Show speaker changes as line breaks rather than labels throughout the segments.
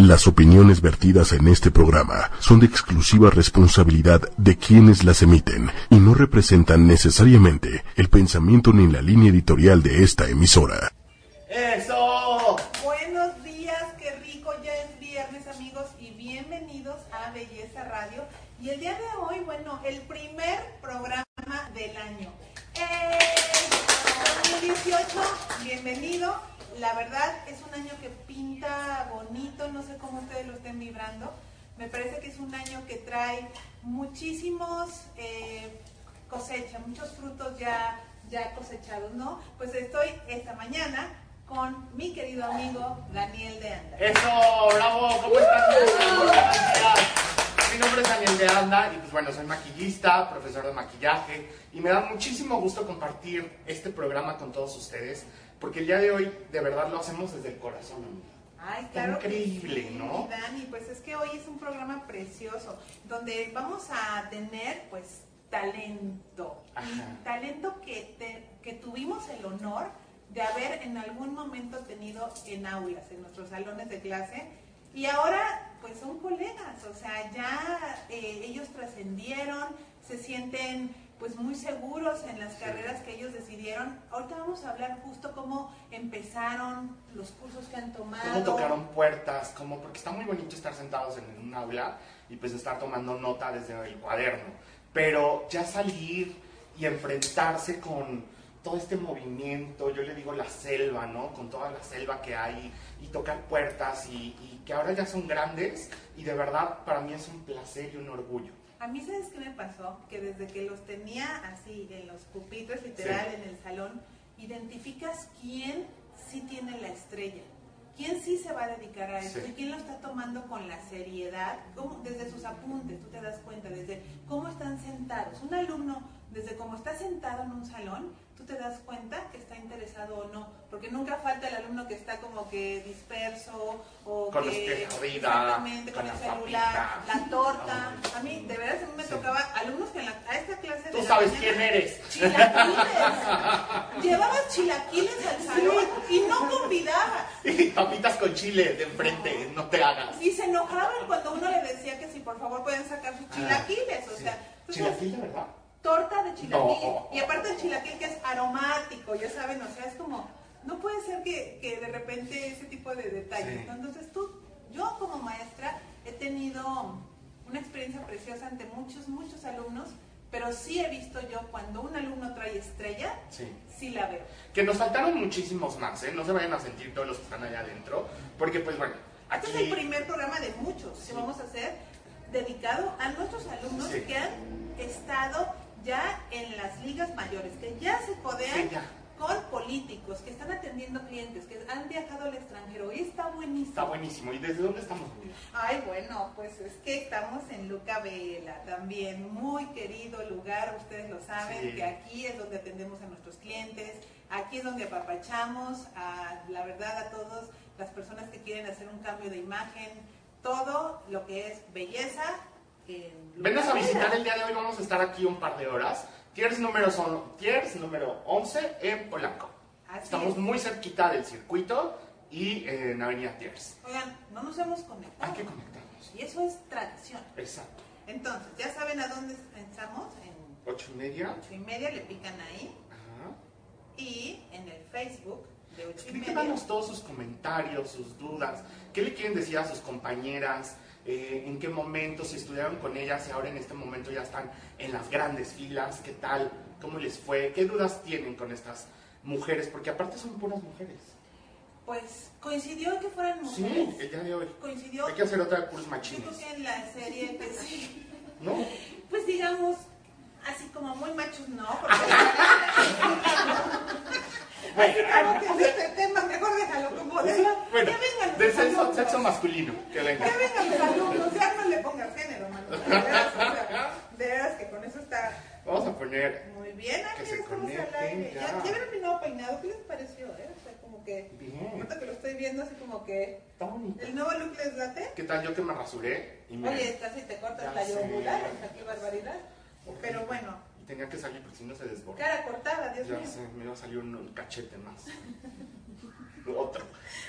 Las opiniones vertidas en este programa son de exclusiva responsabilidad de quienes las emiten y no representan necesariamente el pensamiento ni la línea editorial de esta emisora.
¡Eso!
Buenos días, qué rico, ya es viernes amigos y bienvenidos a Belleza Radio. Y el día de hoy, bueno, el primer programa del año. ¡Eh! 2018, bienvenido. La verdad es un año que pinta bonito, no sé cómo ustedes lo estén vibrando. Me parece que es un año que trae muchísimos eh, cosechas, muchos frutos ya, ya cosechados, ¿no? Pues estoy esta mañana con mi querido amigo Daniel de Anda.
¡Eso! ¡Bravo! ¿Cómo están? Buenos días. Mi nombre es Daniel de Anda y pues bueno, soy maquillista, profesor de maquillaje y me da muchísimo gusto compartir este programa con todos ustedes porque el día de hoy de verdad lo hacemos desde el corazón, amiga.
Ay, claro que
increíble,
sí,
¿no?
Dani, pues es que hoy es un programa precioso, donde vamos a tener, pues, talento.
Ajá.
Talento que, te- que tuvimos el honor de haber en algún momento tenido en aulas, en nuestros salones de clase. Y ahora, pues, son colegas, o sea, ya eh, ellos trascendieron, se sienten pues muy seguros en las carreras que ellos decidieron. Ahorita vamos a hablar justo cómo empezaron, los cursos que han tomado.
Cómo tocaron puertas, cómo, porque está muy bonito estar sentados en un aula y pues estar tomando nota desde el cuaderno. Pero ya salir y enfrentarse con todo este movimiento, yo le digo la selva, ¿no? Con toda la selva que hay y tocar puertas y, y que ahora ya son grandes y de verdad para mí es un placer y un orgullo.
A mí, ¿sabes qué me pasó? Que desde que los tenía así en los pupitres, literal,
Sí.
en el salón, identificas quién sí tiene la estrella, quién sí se va a dedicar a esto
Sí.
y quién lo está tomando con la seriedad, cómo- desde sus apuntes, tú te das cuenta, desde cómo están sentados. Un alumno, desde cómo está sentado en un salón, tú te das cuenta que está interesado o no, porque nunca falta el alumno que está como que disperso o
Con
que exactamente,
con
con el
la
celular,
papita.
la torta. A mí, de veras, a mí me
Sí.
tocaba alumnos que en la- a esta clase de
Tú
la
sabes
mañana,
quién eres.
Chilaquiles. Llevabas chilaquiles al salón y no convidabas.
Y papitas con chile de enfrente, no te hagas.
Y se enojaban cuando uno le decía que si por favor pueden sacar sus chilaquiles. O
Ah, Sí.
sea, entonces,
¿Chilaquil de verdad?
Torta de chilaquil.
No.
Y aparte el chilaquil que es aromático, ya saben, o sea, es como, no puede ser que, que de repente ese tipo de detalles.
Sí.
¿no? Entonces tú, yo como maestra he tenido una experiencia preciosa ante muchos, muchos alumnos, pero sí he visto yo cuando un alumno trae estrella,
Sí.
sí la veo.
Que nos faltaron muchísimos más, ¿eh? No se vayan a sentir todos los que están allá adentro, porque pues bueno, aquí...
Este es el primer programa de muchos que vamos a hacer dedicado a nuestros alumnos
Sí.
que han estado ya en las ligas mayores, que ya se codean
Sí, ya.
con políticos, que están atendiendo clientes, que han viajado al extranjero y está buenísimo.
Está buenísimo. ¿Y desde dónde estamos?
Ay, bueno, pues es que estamos en Luca Vela, también muy querido lugar, ustedes lo saben,
Sí.
que aquí es donde atendemos a nuestros clientes, aquí es donde apapachamos a, la verdad, a todas las personas que quieren hacer un cambio de imagen, todo lo que es belleza. Luca
Venos a visitar el día de hoy, vamos a estar aquí un par de horas. Tiers número, son, tiers número 11 en Polanco.
Así
Estamos
es.
muy cerquita del circuito y eh, en Avenida Tiers.
Oigan, no nos hemos conectado.
Hay que conectarnos.
Y eso es tradición.
Exacto.
Entonces, ya saben a dónde estamos, en
Ocho y media.
ocho y media, le pican ahí.
Ajá.
y en el Facebook de 8 y media.
Todos sus comentarios, sus dudas. ¿Qué le quieren decir a sus compañeras? Eh, ¿En qué momento? Si estudiaron con ellas y ahora en este momento ya están en las grandes filas. ¿Qué tal? ¿Cómo les fue? ¿Qué dudas tienen con estas mujeres? Porque aparte son puras mujeres.
Pues coincidió que fueran
Sí,
mujeres.
el día de hoy.
Coincidió.
Hay que hacer otra
Yo
machines.
creo que en la serie que sí.
¿No?
Pues digamos, así como muy machos, no. Porque... como que de este tema, mejor déjalo como de.
Bueno,
vengan
de
los
sexo, sexo masculino. Que venga.
Que vengan los alumnos, ya no le pongas género, mano. De veras, o sea, de veras que con eso está
Vamos a poner
muy bien. Aquí estamos al aire.
ya.
Ya, ya nuevo peinado, ¿qué les pareció? Eh? O sea, como que.
bien.
Ahorita que lo estoy viendo, así como que.
Está bonito.
¿El nuevo look les late?
¿Qué tal yo que me rasuré? Y me...
Oye, casi te cortas
Ya
la yugular, qué barbaridad. Pero bueno,
tenía que salir porque si no se desborda.
cara cortada, Dios
Ya
mío.
sé, me iba a salir un, un cachete más. Otro.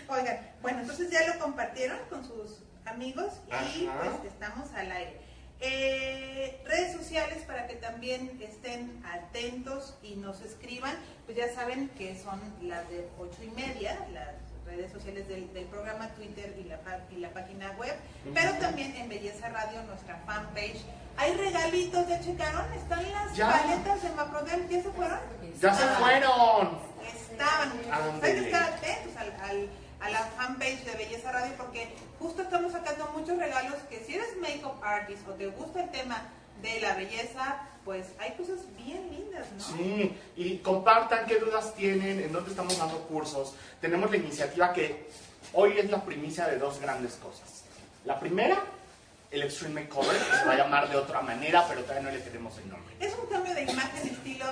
Oigan, bueno, entonces ya lo compartieron con sus amigos y
Ajá.
pues estamos al aire. Eh, redes sociales para que también estén atentos y nos escriban, pues ya saben que son las de ocho y media, las redes sociales del, del programa Twitter y la, y la página web, pero también en Belleza Radio, nuestra fanpage. Hay regalitos, ¿ya checaron? Están las
Ya.
paletas de Maprodel, ¿ya se fueron?
¡Ya se fueron!
Estaban, muchachos. Hay que estar atentos al, al- a la fanpage de Belleza Radio porque justo estamos sacando muchos regalos que si eres makeup artist o te gusta el tema de la belleza, pues hay cosas bien lindas, ¿no?
Sí, y compartan qué dudas tienen, en dónde estamos dando cursos. Tenemos la iniciativa que hoy es la primicia de dos grandes cosas. La primera, el Extreme Makeover, que se va a llamar de otra manera, pero todavía no le tenemos el nombre.
Es un cambio de imagen estilo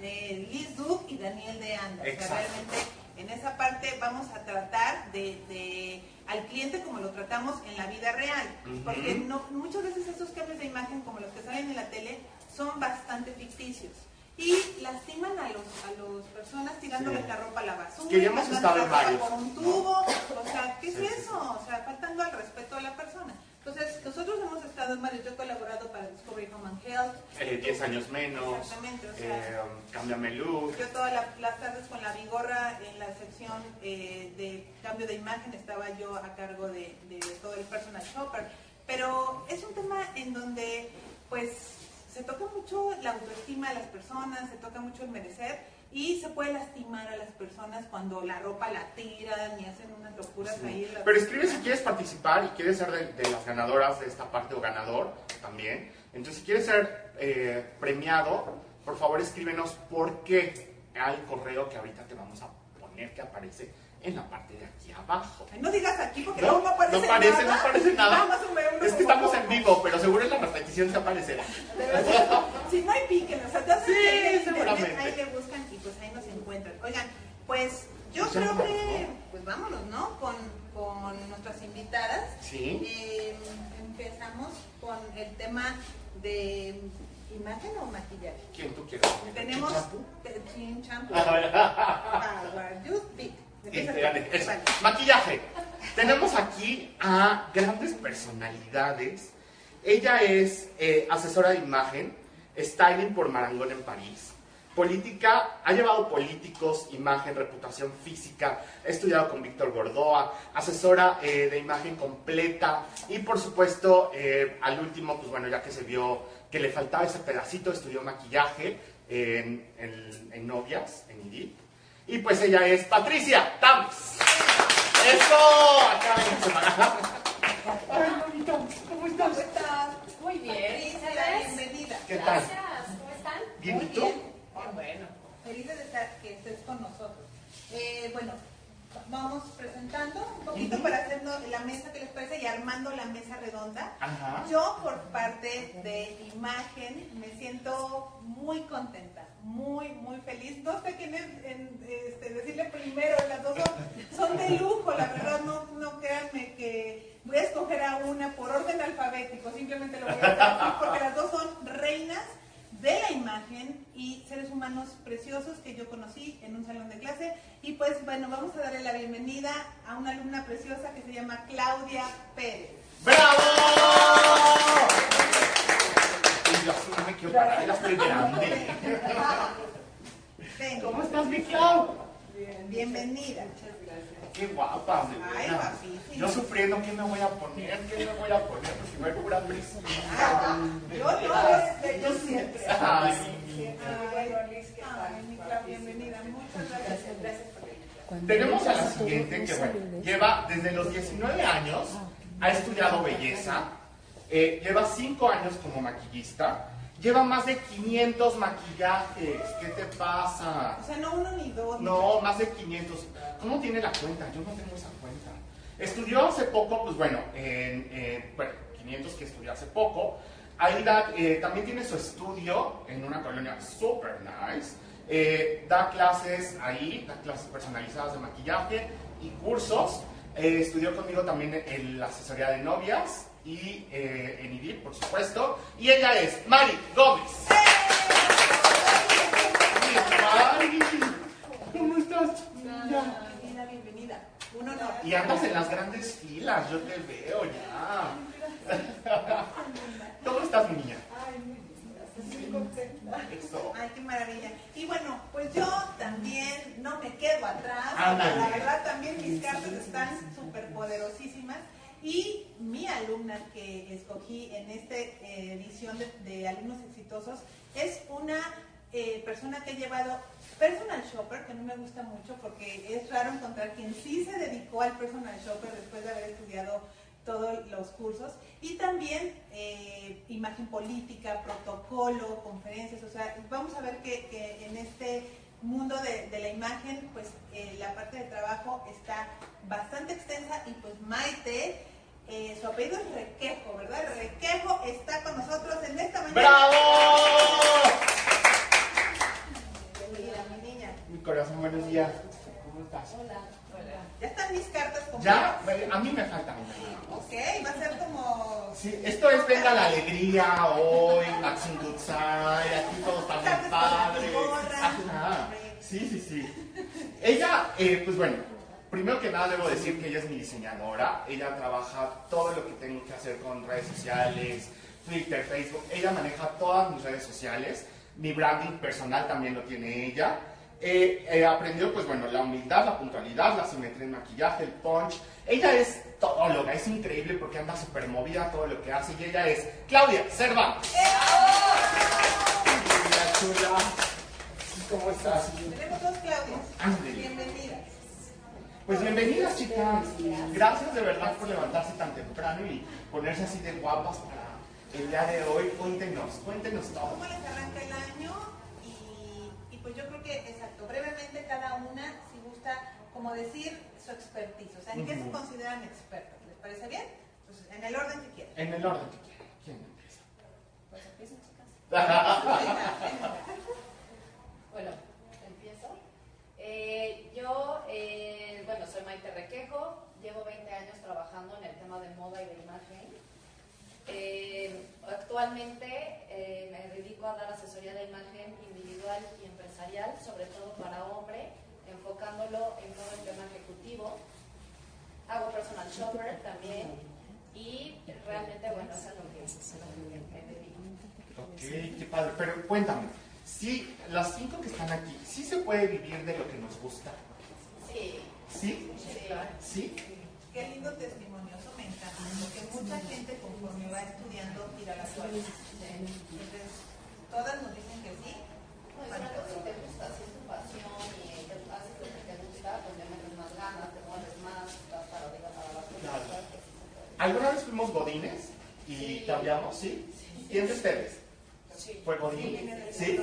de Liz Duke y Daniel de Anda. O sea,
Exacto.
realmente en esa parte vamos a tratar de, de- al cliente como lo tratamos en la vida real. Porque no, muchas veces esos cambios de imagen como los que salen en la tele son bastante ficticios. Y lastiman a los a las personas tirándole
Sí.
la ropa a la basura,
Que ya hemos estado en varios,
por un
¿no?
tubo. O sea, ¿qué es
Sí, sí, sí.
eso? O sea, faltando al respeto a la persona. Entonces, nosotros hemos estado en varios, yo he colaborado para Discovery Home and Health,
Eh, 10 años menos,
Exactamente, o sea,
eh, cámbiame look.
yo todas la- las tardes con la vigorra en la sección eh, de cambio de imagen estaba yo a cargo de, de todo el personal shopper. Pero es un tema en donde pues se toca mucho la autoestima de las personas, se toca mucho el merecer y se puede lastimar a las personas cuando la ropa la tiran y hacen unas locuras ahí. en la
Pero escribe si quieres participar y quieres ser de, de las ganadoras de esta parte o ganador también. Entonces, si quieres ser eh, premiado, por favor escríbenos por qué al correo que ahorita te vamos a poner que aparece en la parte de aquí abajo.
Ay, no digas aquí porque
No,
luego no aparece
no aparece,
nada.
no aparece nada.
Más
Es que estamos en vivo, pero seguro en la repetición se aparecerá.
Si no hay piquen, o sea, te
Sí,
ahí
seguramente.
ahí le buscan y pues ahí nos encuentran. Oigan, pues yo
Pues
creo que, pues vámonos, ¿no? Con, con nuestras invitadas.
Sí.
Eh, empezamos con el tema de imagen o maquillaje.
¿Quién tú quieres?
Tenemos chin champú,
A ver. Este, eso. Maquillaje. Tenemos aquí a grandes personalidades. Ella es eh, asesora de imagen, styling por Marangón en París. Política, ha llevado políticos, imagen, reputación física, ha estudiado con Víctor Gordoa, asesora eh, de imagen completa y por supuesto eh, al último, pues bueno, ya que se vio que le faltaba ese pedacito, estudió maquillaje en, en- en novias, en IDIP. Y pues ella es Patricia Tams. ¡Eso! Acá para acá. Ay, bonita, ¿cómo estás?
¿Cómo estás?
Muy bien.
Feliz
¿Ustedes?
bienvenida.
¿Qué tal?
Gracias. ¿Cómo están?
Bien,
Muy
¿y tú?
bien. Qué bueno. Felices de estar, que estés con nosotros. Eh, bueno, vamos presentando un poquito para hacernos la mesa que les parece y armando la mesa redonda.
Ajá.
Yo por parte de imagen me siento muy contenta, muy, muy feliz. No sé quién es en, este, decirle primero, las dos son, de lujo, la verdad, no, no créanme que voy a escoger a una por orden alfabético, simplemente lo voy a hacer porque las dos son reinas de la imagen y seres humanos preciosos que yo conocí en un salón de clase. Y pues bueno, vamos a darle la bienvenida a una alumna preciosa que se llama Claudia Pérez.
¡Bravo! Yo así no me quiero parar, ya estoy grande. ¿Cómo estás, mi Clau?
Bienvenida.
Qué guapa, de
Ay, guapísima.
Yo sufriendo, ¿qué me voy a poner? ¿Qué me voy a poner? Pues hay pura brisita.
Ah, yo no, yo siempre.
Ay,
mi Clau, bienvenida. Muchas gracias. Gracias por venir.
Tenemos a la siguiente que bueno, lleva desde los 19 años, ha estudiado belleza, eh, lleva 5 años como maquillista, lleva más de 500 maquillajes. ¿Qué te pasa?
O sea, no uno ni dos.
No, más de 500. ¿Cómo tiene la cuenta? Yo no tengo esa cuenta. Estudió hace poco, pues bueno, en, bueno 500 que estudió hace poco. Ahí da, eh, también tiene su estudio en una colonia super nice. Eh, da clases ahí, da clases personalizadas de maquillaje y cursos. Eh, estudió conmigo también en la asesoría de novias y eh, en IDIP, por supuesto. Y ella es Mari Gómez. Mari, ¿cómo estás?
Bienvenida, bienvenida. Un honor.
Y andas en las grandes filas, yo te veo ya. ¿Cómo estás, mi niña?
Ay, muy linda, estoy muy contenta.
Eso.
Ay, qué maravilla. Y bueno, pues yo también no me quedo atrás.
Ándale.
La verdad, también mis cartas están súper poderosísimas. Y mi alumna que escogí en esta eh, edición de, alumnos exitosos es una eh, persona que ha llevado personal shopper, que no me gusta mucho porque es raro encontrar quien sí se dedicó al personal shopper después de haber estudiado todos los cursos. Y también eh, imagen política, protocolo, conferencias, o sea, vamos a ver que, en este mundo de, la imagen, pues la parte de trabajo está bastante extensa y pues Maite, eh, su apellido es Requejo, ¿verdad? Requejo está con nosotros en esta mañana.
¡Bravo!
Bienvenida, mi niña.
Mi corazón, buenos días. ¿Cómo estás?
Ya están mis cartas completas.
¿Ya? A mí me falta una.
Ok, va a ser como...
Sí, esto es Venga la Alegría hoy, Maxim Gutzai, aquí todo está
Tardes
muy
con la
padre.
gorra.
Ajá. Sí, sí, sí. Ella, eh, pues bueno, primero que nada debo decir que ella es mi diseñadora. Ella trabaja todo lo que tengo que hacer con redes sociales, Twitter, Facebook. Ella maneja todas mis redes sociales. Mi branding personal también lo tiene ella. Eh, he aprendido, pues bueno, la humildad, la puntualidad, la simetría en maquillaje, el punch. Ella es todóloga, es increíble porque anda súper movida todo lo que hace. Y ella es Claudia Serva. Mira, chula. ¿Cómo estás?
Tenemos dos Claudias.
Ándale. Pues bienvenidas, chicas. Gracias de verdad por levantarse tan temprano y ponerse así de guapas para el día de hoy. Cuéntenos, cuéntenos todo.
¿Cómo les arranca el año? Y, y pues yo creo que, exacto, brevemente cada una, si gusta, como decir su expertise. O sea, ¿en qué se consideran expertas? ¿Les parece bien? Pues en el orden que quieran.
En el orden que quieran. ¿Quién empieza?
Pues empiecen, chicas.
Bueno. Eh, yo, eh, bueno, soy Maite Requejo, llevo 20 años trabajando en el tema de moda y de imagen. Eh, actualmente eh, me dedico a dar asesoría de imagen individual y empresarial, sobre todo para hombre, enfocándolo en todo el tema ejecutivo. Hago personal shopper también y realmente, bueno, eso es a lo que, me dedico.
Ok, qué padre. Pero cuéntame, si las cinco que están aquí, ¿sí se puede vivir de lo que nos gusta?
Sí,
¿Sí?
sí.
¿Sí?
Qué lindo testimonio, eso me encanta, porque mucha gente conforme va estudiando tira la toalla. Entonces, todas nos dicen que sí.
No, si te gusta, si es tu pasión y te haces lo que te gusta, pues le metes más ganas, te mueves más, estás para arriba, para abajo.
Claro.
sí.
¿Alguna vez fuimos godines y
Sí.
cambiamos? ¿Sí? ¿Quién de ustedes?
Sí.
¿Fue godín? ¿Sí?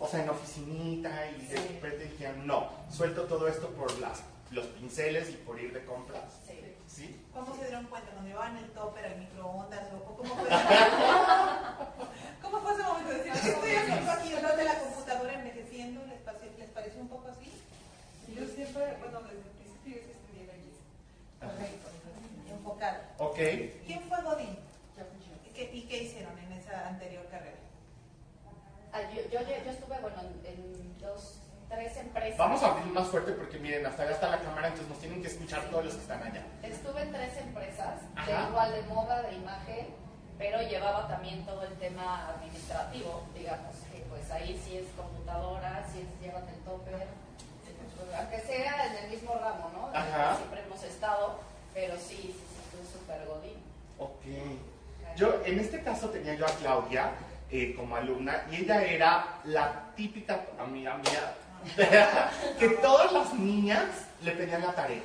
O sea, en oficinita y de repente dijeron, no, suelto todo esto por las, los pinceles y por ir de compras.
Sí.
¿Sí?
¿Cómo se dieron cuenta? ¿Cuando llevaban el topper al microondas? ¿O cómo fue? ¿Cómo fue ese momento? de Decir, "¿Qué estoy haciendo aquí? ¿No de la computadora envejeciendo? ¿Les, pase- ¿Les pareció un poco así?
Yo siempre, bueno, desde el principio yo estudié belleza.
Correcto. Enfocado.
Ok.
¿Quién fue Godín?
Yo fui yo.
¿Y qué, y qué hicieron en esa anterior carrera?
Ah, yo, yo, yo estuve, bueno, en, dos, tres empresas.
Vamos a abrir más fuerte porque miren, hasta allá está la cámara, entonces nos tienen que escuchar todos los que están allá.
Estuve en tres empresas, de igual de moda, de imagen, pero llevaba también todo el tema administrativo, digamos, que pues ahí sí es computadora, sí es llevan el topper, aunque sea en el mismo ramo, ¿no?
Ajá.
Siempre hemos estado, pero sí, sí, sí, fue súper godín.
Ok. Yo, en este caso tenía yo a Claudia eh, como alumna y ella era la típica amiga mía que todas las niñas le pedían la tarea.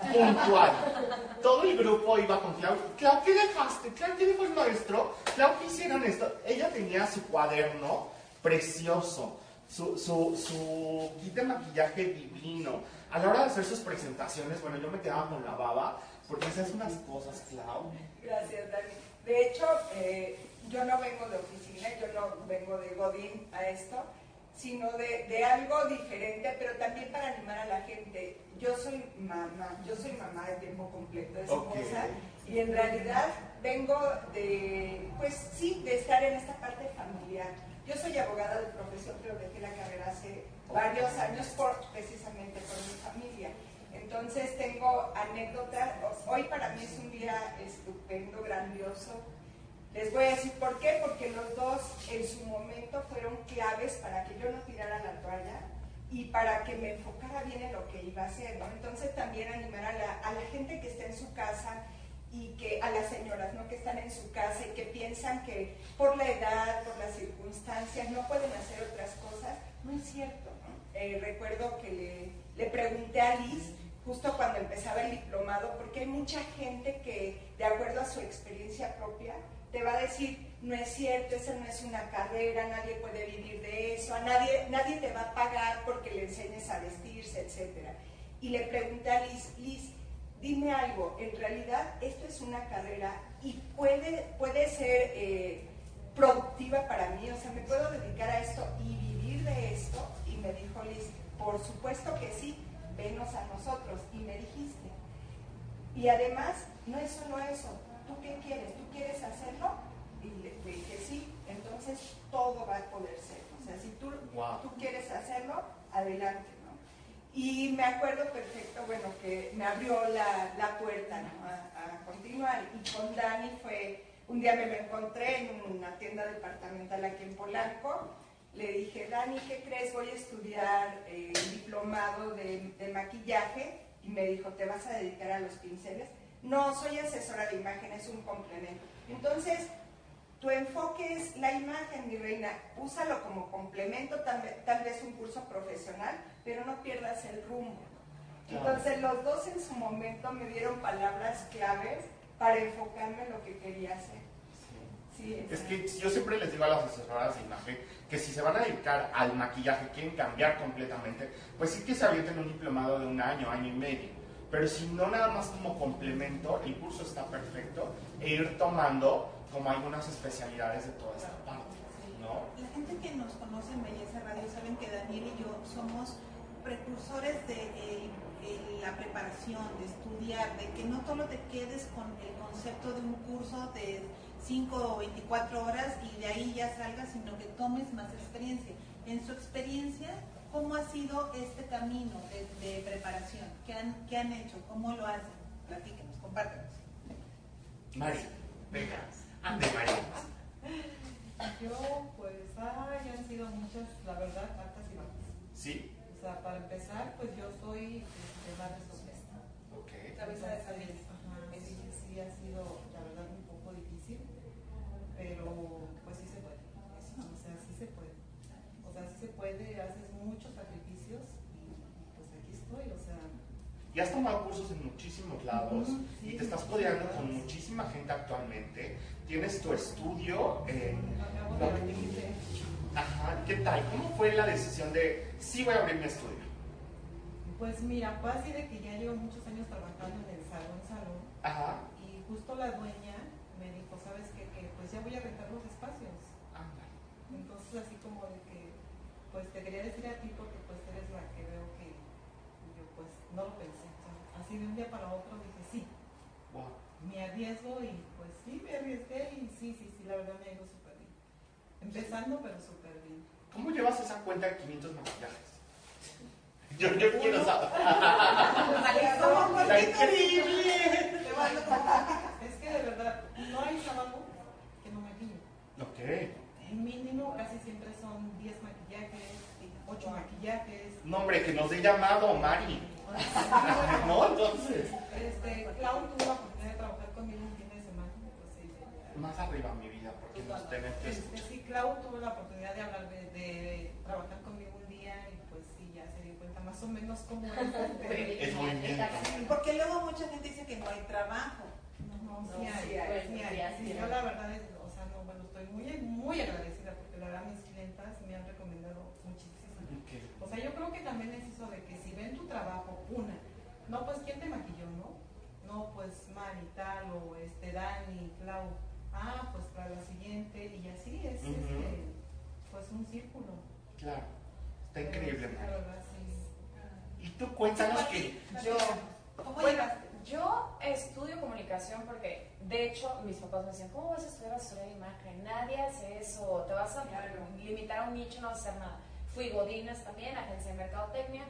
Ah,
puntual. Todo el grupo iba con Clau. Clau, ¿qué dejaste? Clau, ¿qué dejó el maestro? Clau, ¿qué hicieron esto? Ella tenía su cuaderno precioso, su, su, su kit de maquillaje divino. A la hora de hacer sus presentaciones, bueno, yo me quedaba con la baba, porque hacías unas cosas, Clau.
Gracias, Dani. De hecho, eh, yo no vengo de oficina, yo no vengo de Godín a esto, sino de, de algo diferente, pero también para animar a la gente. Yo soy mamá, yo soy mamá de tiempo completo, es
Ok.
esposa, y en realidad vengo de, pues sí, de estar en esta parte familiar. Yo soy abogada de profesión, pero dejé la carrera hace varios años por, precisamente por mi familia. Entonces tengo anécdotas. Hoy para mí es un día estupendo, grandioso. Les voy a decir por qué, porque los dos en su momento fueron claves para que yo no tirara la toalla y para que me enfocara bien en lo que iba a hacer. Entonces también animar a la, a la gente que está en su casa y que a las señoras ¿no? que están en su casa y que piensan que por la edad, por las circunstancias, no pueden hacer otras cosas, no es cierto. Eh, recuerdo que le, le, pregunté a Liz justo cuando empezaba el diplomado, porque hay mucha gente que, de acuerdo a su experiencia propia, te va a decir, no es cierto, esa no es una carrera, nadie puede vivir de eso, a nadie, nadie te va a pagar porque le enseñes a vestirse, etc. Y le pregunté a Liz, Liz, dime algo, en realidad esto es una carrera y puede, puede ser eh, productiva para mí, o sea, me puedo dedicar a esto y vivir de esto. Y me dijo Liz, por supuesto que sí, venos a nosotros. Y me dijiste. Y además, no es solo eso, ¿tú qué quieres? ¿Tú quieres hacerlo? Y le dije sí, entonces todo va a poder ser. O sea, si tú, tú quieres hacerlo, adelante. Y me acuerdo perfecto, bueno, que me abrió la, la puerta a, continuar. Y con Dani fue, un día me lo encontré en una tienda departamental aquí en Polanco. Le dije, Dani, ¿qué crees? Voy a estudiar eh, diplomado de, de maquillaje. Y me dijo, ¿te vas a dedicar a los pinceles? No, soy asesora de imagen, es un complemento. Entonces, tu enfoque es la imagen, mi reina. Úsalo como complemento, tal, vez un curso profesional, pero no pierdas el rumbo. Entonces los dos en su momento me dieron palabras claves para enfocarme en lo que quería hacer.
Es que yo siempre les digo a las asesoras de imagen que si se van a dedicar al maquillaje, quieren cambiar completamente, pues sí que se avienten un diplomado de un año, año y medio. Pero si no nada más como complemento, el curso está perfecto e ir tomando como algunas especialidades de toda esta parte, ¿no?
La gente que nos conoce en Belleza Radio saben que Daniel y yo somos precursores de eh, eh, la preparación, de estudiar, de que no solo te quedes con el concepto de un curso de 5 o 24 horas y de ahí ya salgas, sino que tomes más experiencia. En su experiencia, ¿cómo ha sido este camino de, preparación? ¿Qué han, ¿Qué han hecho? ¿Cómo lo hacen? Platíquenos, compártenos.
Mari, venga.
Ande Yo, pues, ay, han sido muchas, la verdad, altas y bajas.
¿Sí?
O sea, para empezar, pues yo soy de barrio Sopesta.
Ok.
Cabeza de San Ajá, sí, sí, ha sido, la verdad, un poco difícil, pero pues sí se puede. O sea, sí se puede. O sea, sí se puede, haces muchos sacrificios y, pues aquí estoy, o sea
y has tomado cursos en muchísimos lados y te estás codeando con muchísima gente actualmente tienes tu estudio. Eh, Ajá, ¿qué tal? ¿Cómo fue la decisión de sí voy a abrir mi estudio?
Pues mira, fue así de que ya llevo muchos años trabajando en el salón salón.
Ajá.
Y justo la dueña me dijo, ¿sabes qué? Que pues ya voy a rentar los espacios.
Ajá.
Entonces así como de que, pues te quería decir a ti porque pues eres la que veo que yo pues no lo pensé. Así de un día para otro dije, sí.
Wow.
Me arriesgo y sí, me arriesgué y sí, sí, sí, la verdad me ha ido súper bien. Empezando, pero súper bien.
¿Cómo llevas esa cuenta de 500 maquillajes? Yo, yo quiero saber. ¡Está increíble!
Es que de verdad, no hay trabajo que no maquille.
Ok.
El mínimo casi siempre son 10 maquillajes, 8 maquillajes.
No, hombre, que nos dé llamado, Mari. No, entonces.
Este, Clau tuvo la oportunidad de trabajar conmigo
más arriba mi vida, porque nos tenemos que
este, Sí, Clau tuvo la oportunidad de hablar de, trabajar conmigo un día y pues sí, ya se dio cuenta más o menos cómo es.
es movimiento.
Porque luego mucha gente dice que no hay trabajo.
No, no, sí, hay, sí, Yo la verdad es, o sea, no, bueno, estoy muy, muy agradecida porque la verdad mis clientas me han recomendado muchísimo. O sea, yo creo que también es eso de que si ven tu trabajo, una, no, pues ¿quién te maquilló, no? No, pues Mari, tal, o este, Dani, Clau ah, pues para la siguiente, y así es este, pues un círculo.
Claro, está increíble.
sí.
Y tú cuéntanos que...
Yo, yo estudio comunicación porque, de hecho, mis papás me decían, ¿cómo vas a estudiar asesoría de imagen? Nadie hace eso, te vas a limitar a un nicho, no vas a hacer nada. Fui Godines también, agencia de mercadotecnia,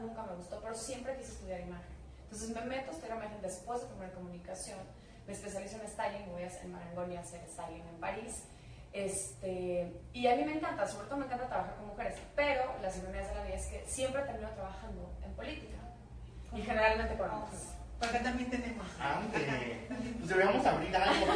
nunca me gustó, pero siempre quise estudiar imagen. Entonces me meto a estudiar imagen después de primera comunicación, me especializo en styling, voy a en Marangoni y a hacer styling en París. Este, y a mí me encanta, sobre todo me encanta trabajar con mujeres, pero las ironías de la vida es que siempre termino trabajando en política y generalmente con hombres.
Porque también tenemos.
Ande. Pues deberíamos abrir algo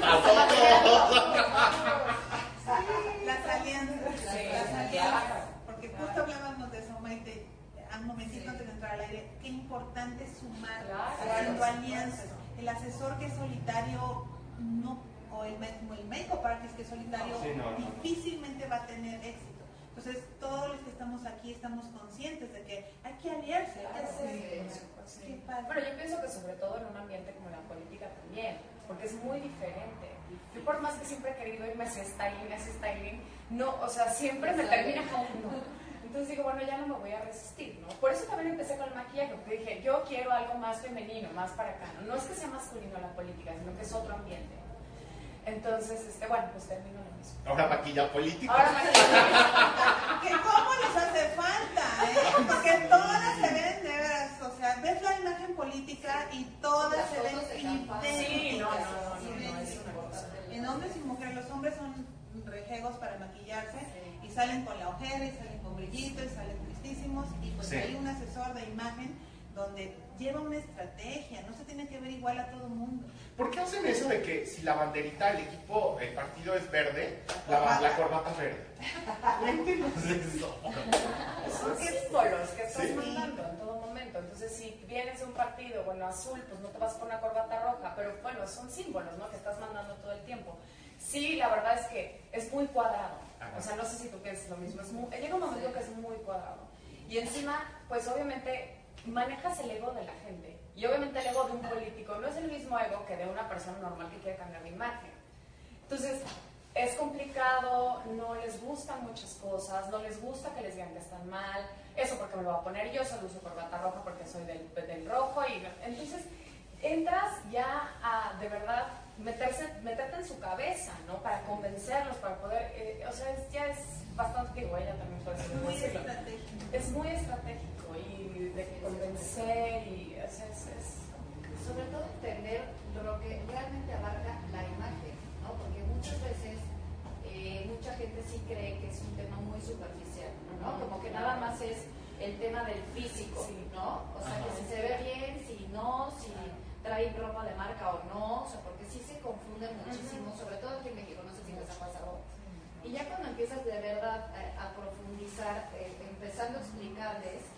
Las alianzas.
Sí,
las alianzas.
Claro.
Porque justo hablábamos de eso, Maite, a un momentito antes de entrar al aire. Qué importante es sumar
Claro.
haciendo alianzas. El asesor que es solitario no o el, el make-up artist que es solitario
Sí, no, no, no.
difícilmente va a tener éxito. Entonces, todos los que estamos aquí estamos conscientes de que hay que aliarse, hay que
Claro,
hacer.
sí. Bueno, yo pienso que sobre todo en un ambiente como la política también, porque es muy diferente. Yo por más que siempre he querido irme hacia styling, hacia styling, no, o sea, siempre me termina jalando. Entonces digo, bueno, ya no me voy a resistir, ¿no? Por eso también empecé con el maquillaje, porque dije, yo quiero algo más femenino, más para acá. No, No es que sea masculino la política, sino que es otro ambiente. Entonces, este, bueno, pues termino lo mismo.
Ahora maquilla política.
Ahora maquillaje.
que cómo nos hace falta, ¿eh? Porque todas política y todas se ven idénticas. En hombres y mujeres, los hombres son rejegos para maquillarse y salen con la ojera y salen con brillito y salen tristísimos y pues
Sí.
hay un asesor de imagen donde lleva una estrategia, no se tiene que ver igual a todo el mundo.
¿Por qué hacen eso de que si la banderita del equipo, el partido es verde, la, la corbata es verde? No entiendo eso.
Son símbolos que estás
Sí.
mandando en todo momento. Entonces, si vienes de un partido, bueno, azul, pues no te vas con una corbata roja, pero bueno, son símbolos, ¿no? Que estás mandando todo el tiempo. Sí, la verdad es que es muy cuadrado.
Ajá.
O sea, no sé si tú piensas lo mismo. Es muy, llega un momento que es muy cuadrado. Y encima, pues obviamente, manejas el ego de la gente. Y obviamente el ego de un político no es el mismo ego que de una persona normal que quiere cambiar de imagen. Entonces, es complicado, no les gustan muchas cosas, no les gusta que les digan que están mal, eso porque me lo voy a poner yo, solo uso corbata roja porque soy del, del rojo, y entonces entras ya a, de verdad, meterse, meterte en su cabeza, ¿no? Para convencerlos, para poder, eh, o sea, es- ya es bastante, digo, ella también puede ser
Muy estratégico.
Es muy estratégico y de convencer y es, es, es
sobre todo entender lo que realmente abarca la imagen, ¿no? Porque muchas veces eh, mucha gente sí cree que es un tema muy superficial, ¿no? Como que nada más es el tema del físico. ¿no? O sea, que si se ve bien, si no, si trae ropa de marca o no, o sea, porque sí se confunde muchísimo, sobre todo aquí en México, no sé si les ha pasado. Y ya cuando empiezas de verdad a, a profundizar, eh, empezando a explicarles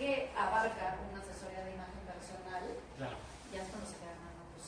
qué abarca una asesoría de imagen personal,
Claro.
ya es cuando se quedan, no, no, pues,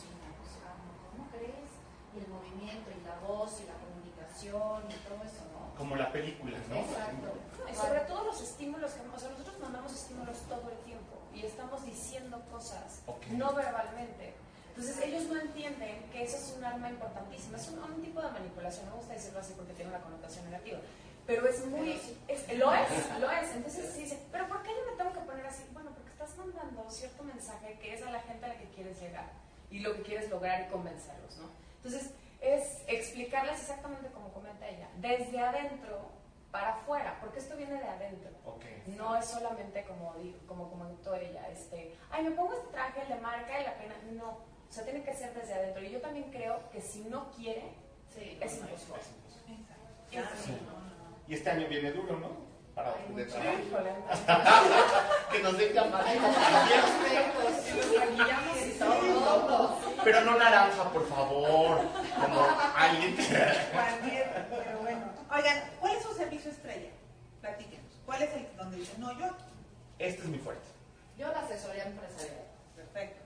ah, no, ¿cómo crees? Y el movimiento, y la voz, y la comunicación, y todo eso, ¿no?
Como la película, ¿no?
Exacto.
Y sobre todo los estímulos que, o sea, nosotros mandamos estímulos todo el tiempo y estamos diciendo cosas
Ok.
no verbalmente. Entonces ellos no entienden que eso es un arma importantísima, es un, un tipo de manipulación, no me gusta decirlo así porque tiene una connotación negativa, pero es muy, es- lo es, lo es. Entonces sí dicen, pero ¿por qué yo me tengo que poner así? Bueno, porque estás mandando cierto mensaje que es a la gente a la que quieres llegar y lo que quieres lograr y convencerlos, ¿no? Entonces es explicarles exactamente como comenta ella, desde adentro para afuera, porque esto viene de adentro.
Ok.
No es solamente como, di- como comentó ella, este, ay, me pongo este traje, le marca y la pena. No, o sea, tiene que ser desde adentro. Y yo también creo que si no quiere,
Sí,
es
no,
imposible.
Exacto.
Sí. Y este año viene duro, ¿no? Para
Hay
de
mucho.
trabajo.
Híjole,
Que nos den
nos maquillamos y todo.
Pero no naranja, por favor. Como alguien que...
Pero bueno. Oigan, ¿cuál es su servicio estrella? Platíquenos. ¿Cuál es el donde dicen, no, yo?
Este es mi fuerte.
Yo la asesoría empresarial.
Perfecto.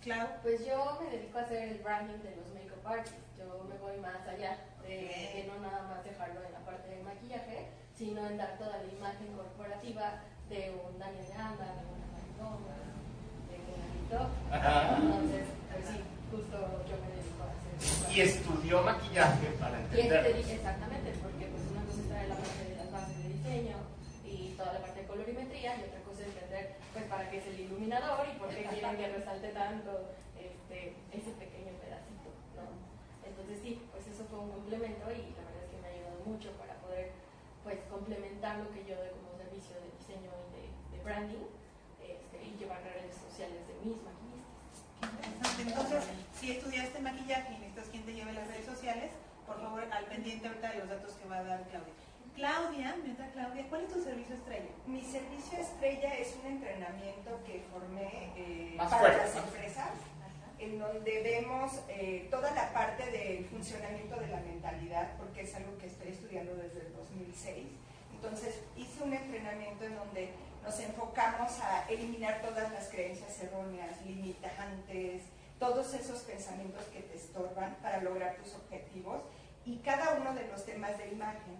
Clau.
Pues yo me dedico a hacer el branding de los makeup artists. Yo me voy más allá de, de no nada más dejarlo en la parte de maquillaje, sino en dar toda la imagen corporativa de un Daniel de Anda, de una Maricoma, de una TikTok.
Ajá.
Entonces, pues sí, justo yo me dedico a hacer eso.
Y estudió maquillaje para
Y este
entender.
dije exactamente, porque pues una cosa es traer la parte de las bases de diseño y toda la parte de colorimetría y otra cosa es entender pues para qué es el iluminador y por qué quieren que resalte tanto este, ese pequeño pedacito, ¿no? Entonces sí, un complemento y la verdad es que me ha ayudado mucho para poder pues complementar lo que yo doy como servicio de diseño y de, de branding este, y llevar redes sociales de mis maquillistas.
Entonces, si estudiaste maquillaje y necesitas quien te lleve las redes sociales, por favor, al pendiente ahorita de los datos que va a dar Claudia. Claudia, mientras Claudia, ¿cuál es tu servicio estrella?
Mi servicio estrella es un entrenamiento que formé eh,
para fuerte,
las empresas en donde vemos eh, toda la parte del funcionamiento de la mentalidad, porque es algo que estoy estudiando desde el 2006. Entonces hice un entrenamiento en donde nos enfocamos a eliminar todas las creencias erróneas, limitantes, todos esos pensamientos que te estorban para lograr tus objetivos y cada uno de los temas de imagen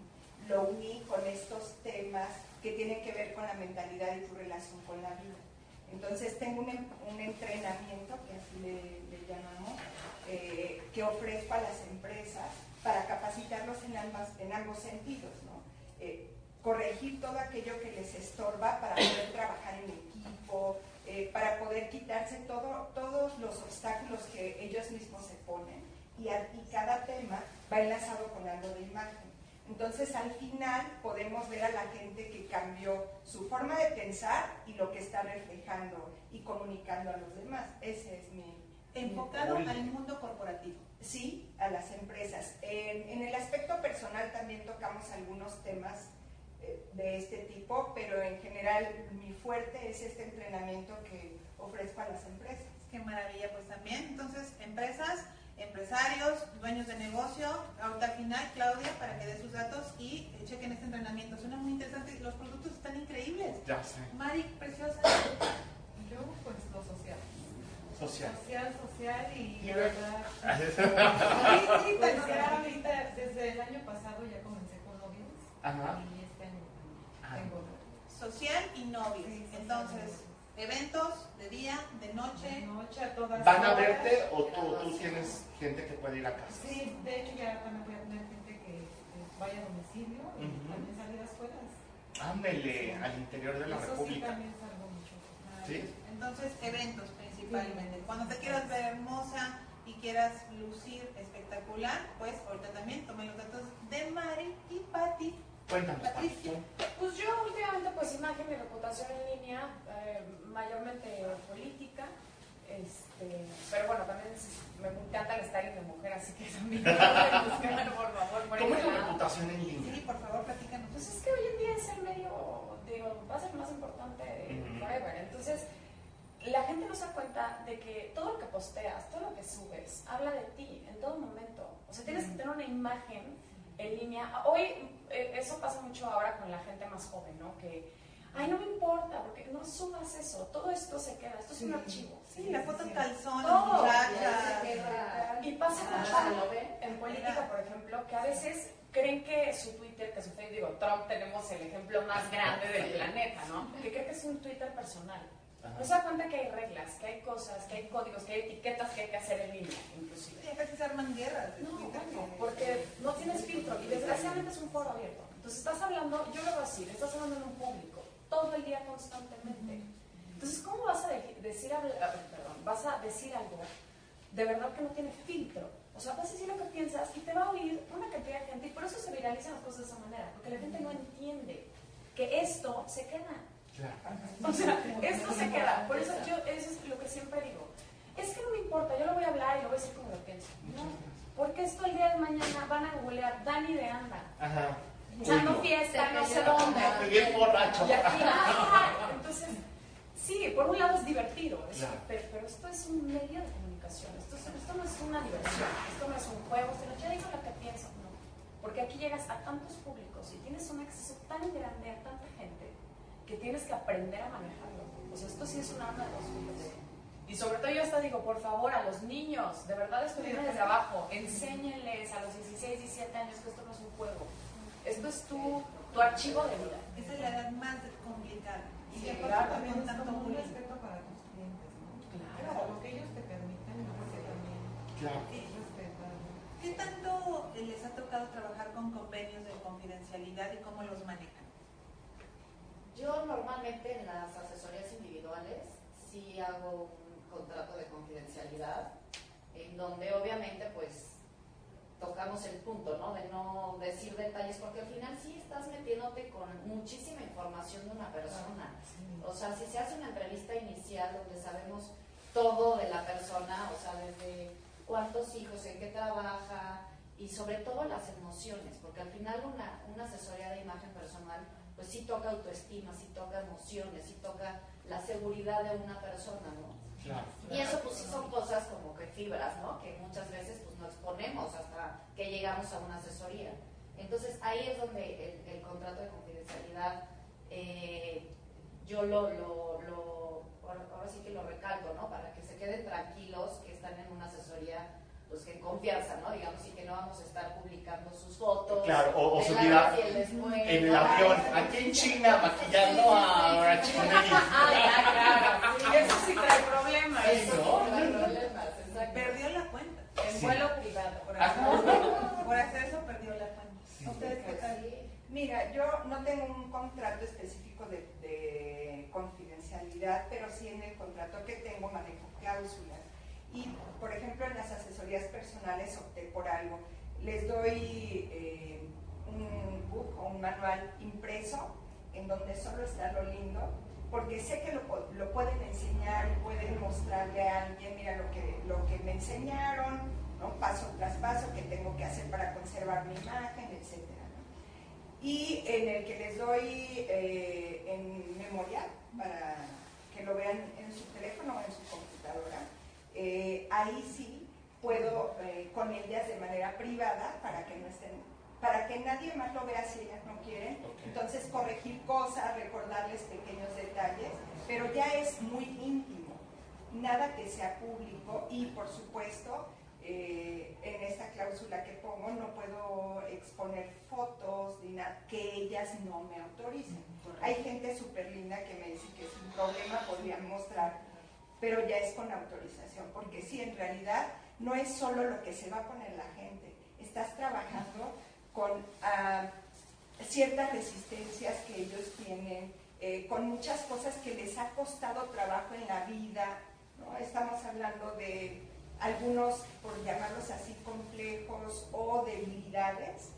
lo uní con estos temas que tienen que ver con la mentalidad y tu relación con la vida. Entonces tengo un, entrenamiento, que así le, llamamos, eh, que ofrezco a las empresas para capacitarlos en, ambos sentidos. ¿no? Eh, corregir todo aquello que les estorba para poder trabajar en equipo, eh, para poder quitarse todo, todos los obstáculos que ellos mismos se ponen y cada tema va enlazado con algo de imagen. Entonces al final podemos ver a la gente que cambió su forma de pensar y lo que está reflejando y comunicando a los demás. Ese es mi...
Enfocado al mundo corporativo.
Sí, a las empresas. En, en el aspecto personal también tocamos algunos temas de este tipo, pero en general mi fuerte es este entrenamiento que ofrezco a las empresas.
Qué maravilla, pues también. Entonces, empresas, empresarios, dueños de negocio, ahorita al final, Claudia, para que dé sus datos y chequen este entrenamiento. Suena muy interesante, los productos están increíbles.
Ya sé.
Mari, preciosa.
Yo, pues, lo social.
Social.
Social, social y, y verdad. sí, sí, pues ya ahorita, desde el año pasado ya comencé con novios.
Ajá
social y novios. Entonces, eventos de día, de noche.
noche a todas
¿Van a verte o tú, tienes gente que puede ir a casa?
Sí, de hecho ya también voy a tener gente que, vaya a domicilio y también salir a escuelas.
Ándele, al interior de la
Eso
República.
Sí, también salgo mucho.
¿Sí?
Entonces, eventos principalmente. Cuando te quieras ver hermosa y quieras lucir espectacular, pues ahorita también tomen los datos de Mari y Patti
Cuéntanos,
Patricia.
Pues yo últimamente pues imagen y reputación en línea, eh, mayormente política, este, pero bueno, también me encanta el styling de mujer, así que también por favor.
Por ¿Cómo es la reputación en línea?
Sí, por favor, platícanos.
Pues es que hoy en día es el medio, digo, va a ser más importante forever, entonces la gente no se da cuenta de que todo lo que posteas, todo lo que subes, habla de ti en todo momento. O sea, tienes que tener una imagen en línea. Hoy eso pasa mucho ahora con la gente más joven, ¿no? Que, ay, no me importa, porque no subas eso, todo esto se queda, esto es un archivo.
Sí, la foto en calzón,
Y pasa mucho en política, por ejemplo, que a veces creen que su Twitter, que su Facebook, digo, Trump tenemos el ejemplo más grande del planeta, ¿no? Que cree que es un Twitter personal. No se da cuenta que hay reglas, que hay cosas, que hay códigos, que hay etiquetas que hay que hacer en línea, inclusive.
Sí, a veces se arman guerras.
No, bueno, porque no tienes filtro y desgraciadamente es un foro abierto. Entonces estás hablando, yo lo voy a decir, estás hablando en un público, todo el día constantemente. Entonces, ¿cómo vas a decir, perdón, vas a decir algo de verdad que no tiene filtro? O sea, vas a decir lo que piensas y te va a oír una cantidad de gente y por eso se viralizan las cosas de esa manera, porque la gente no entiende que esto se queda o sea, esto se queda. Por eso yo, eso es lo que siempre digo. Es que no me importa, yo lo voy a hablar y lo voy a decir como lo pienso. No, porque esto el día de mañana van a googlear Dani de Anda.
Ajá.
Echando fiesta, no sé dónde.
Bien borracho.
Y aquí, entonces, sí, por un lado es divertido, pero, pero, esto es un medio de comunicación. Esto, esto no es una diversión, esto no es un juego. Sino yo digo lo que pienso, no. Porque aquí llegas a tantos públicos y tienes un acceso tan grande a tanta gente que tienes que aprender a manejarlo. O sea, esto sí es un arma de dos filos. Y sobre todo yo hasta digo, por favor, a los niños, de verdad estudien desde abajo, enséñenles a los 16, 17 años que esto no es un juego. Esto es tu, tu archivo de vida.
Esa es la edad más complicada.
Y sí, claro, también es tanto un respeto para tus clientes, ¿no? Claro. lo que ellos te permiten, que también claro.
¿Qué tanto les ha tocado trabajar con convenios de confidencialidad y cómo los manejan?
Normalmente en las asesorías individuales sí hago un contrato de confidencialidad en donde obviamente pues tocamos el punto, ¿no? De no decir detalles, porque al final sí estás metiéndote con muchísima información de una persona. O sea, si se hace una entrevista inicial donde sabemos todo de la persona, o sea, desde cuántos hijos, en qué trabaja y sobre todo las emociones, porque al final una, una asesoría de imagen personal pues sí toca autoestima, sí toca emociones, sí toca la seguridad de una persona, ¿no? Y eso pues sí son cosas como que fibras, ¿no? Que muchas veces pues no exponemos hasta que llegamos a una asesoría. Entonces ahí es donde el, contrato de confidencialidad eh, yo lo, lo, lo, ahora sí que lo recalco, ¿no? Para que se queden tranquilos que están en una asesoría pues que en confianza, ¿no? Digamos, y que no vamos a estar publicando sus fotos.
Claro, o, su vida en el avión, aquí en China, maquillando a, China.
ah, claro. Eso sí trae problemas.
Eso sí trae problemas,
Perdió la cuenta.
En vuelo privado.
Por hacer, por hacer eso perdió la cuenta.
¿Ustedes qué tal? Mira, yo no tengo un contrato específico de, de confidencialidad, pero sí en el contrato que tengo manejo cláusulas y, por ejemplo, en las asesorías personales opté por algo. Les doy eh, un book o un manual impreso en donde solo está lo lindo, porque sé que lo, lo pueden enseñar pueden mostrarle a alguien, mira lo que, lo que me enseñaron, ¿no? paso tras paso, que tengo que hacer para conservar mi imagen, etc. Y en el que les doy eh, en memoria, para que lo vean en su teléfono o en su computadora, eh, ahí sí puedo eh, con ellas de manera privada para que no estén, para que nadie más lo vea si ellas no quieren. Entonces corregir cosas, recordarles pequeños detalles, pero ya es muy íntimo, nada que sea público y por supuesto eh, en esta cláusula que pongo no puedo exponer fotos ni nada que ellas no me autoricen. Hay gente súper linda que me dice que sin problema podrían mostrar pero ya es con autorización, porque sí, en realidad no es solo lo que se va a poner la gente, estás trabajando con ah, ciertas resistencias que ellos tienen, eh, con muchas cosas que les ha costado trabajo en la vida, ¿no? estamos hablando de algunos, por llamarlos así, complejos o debilidades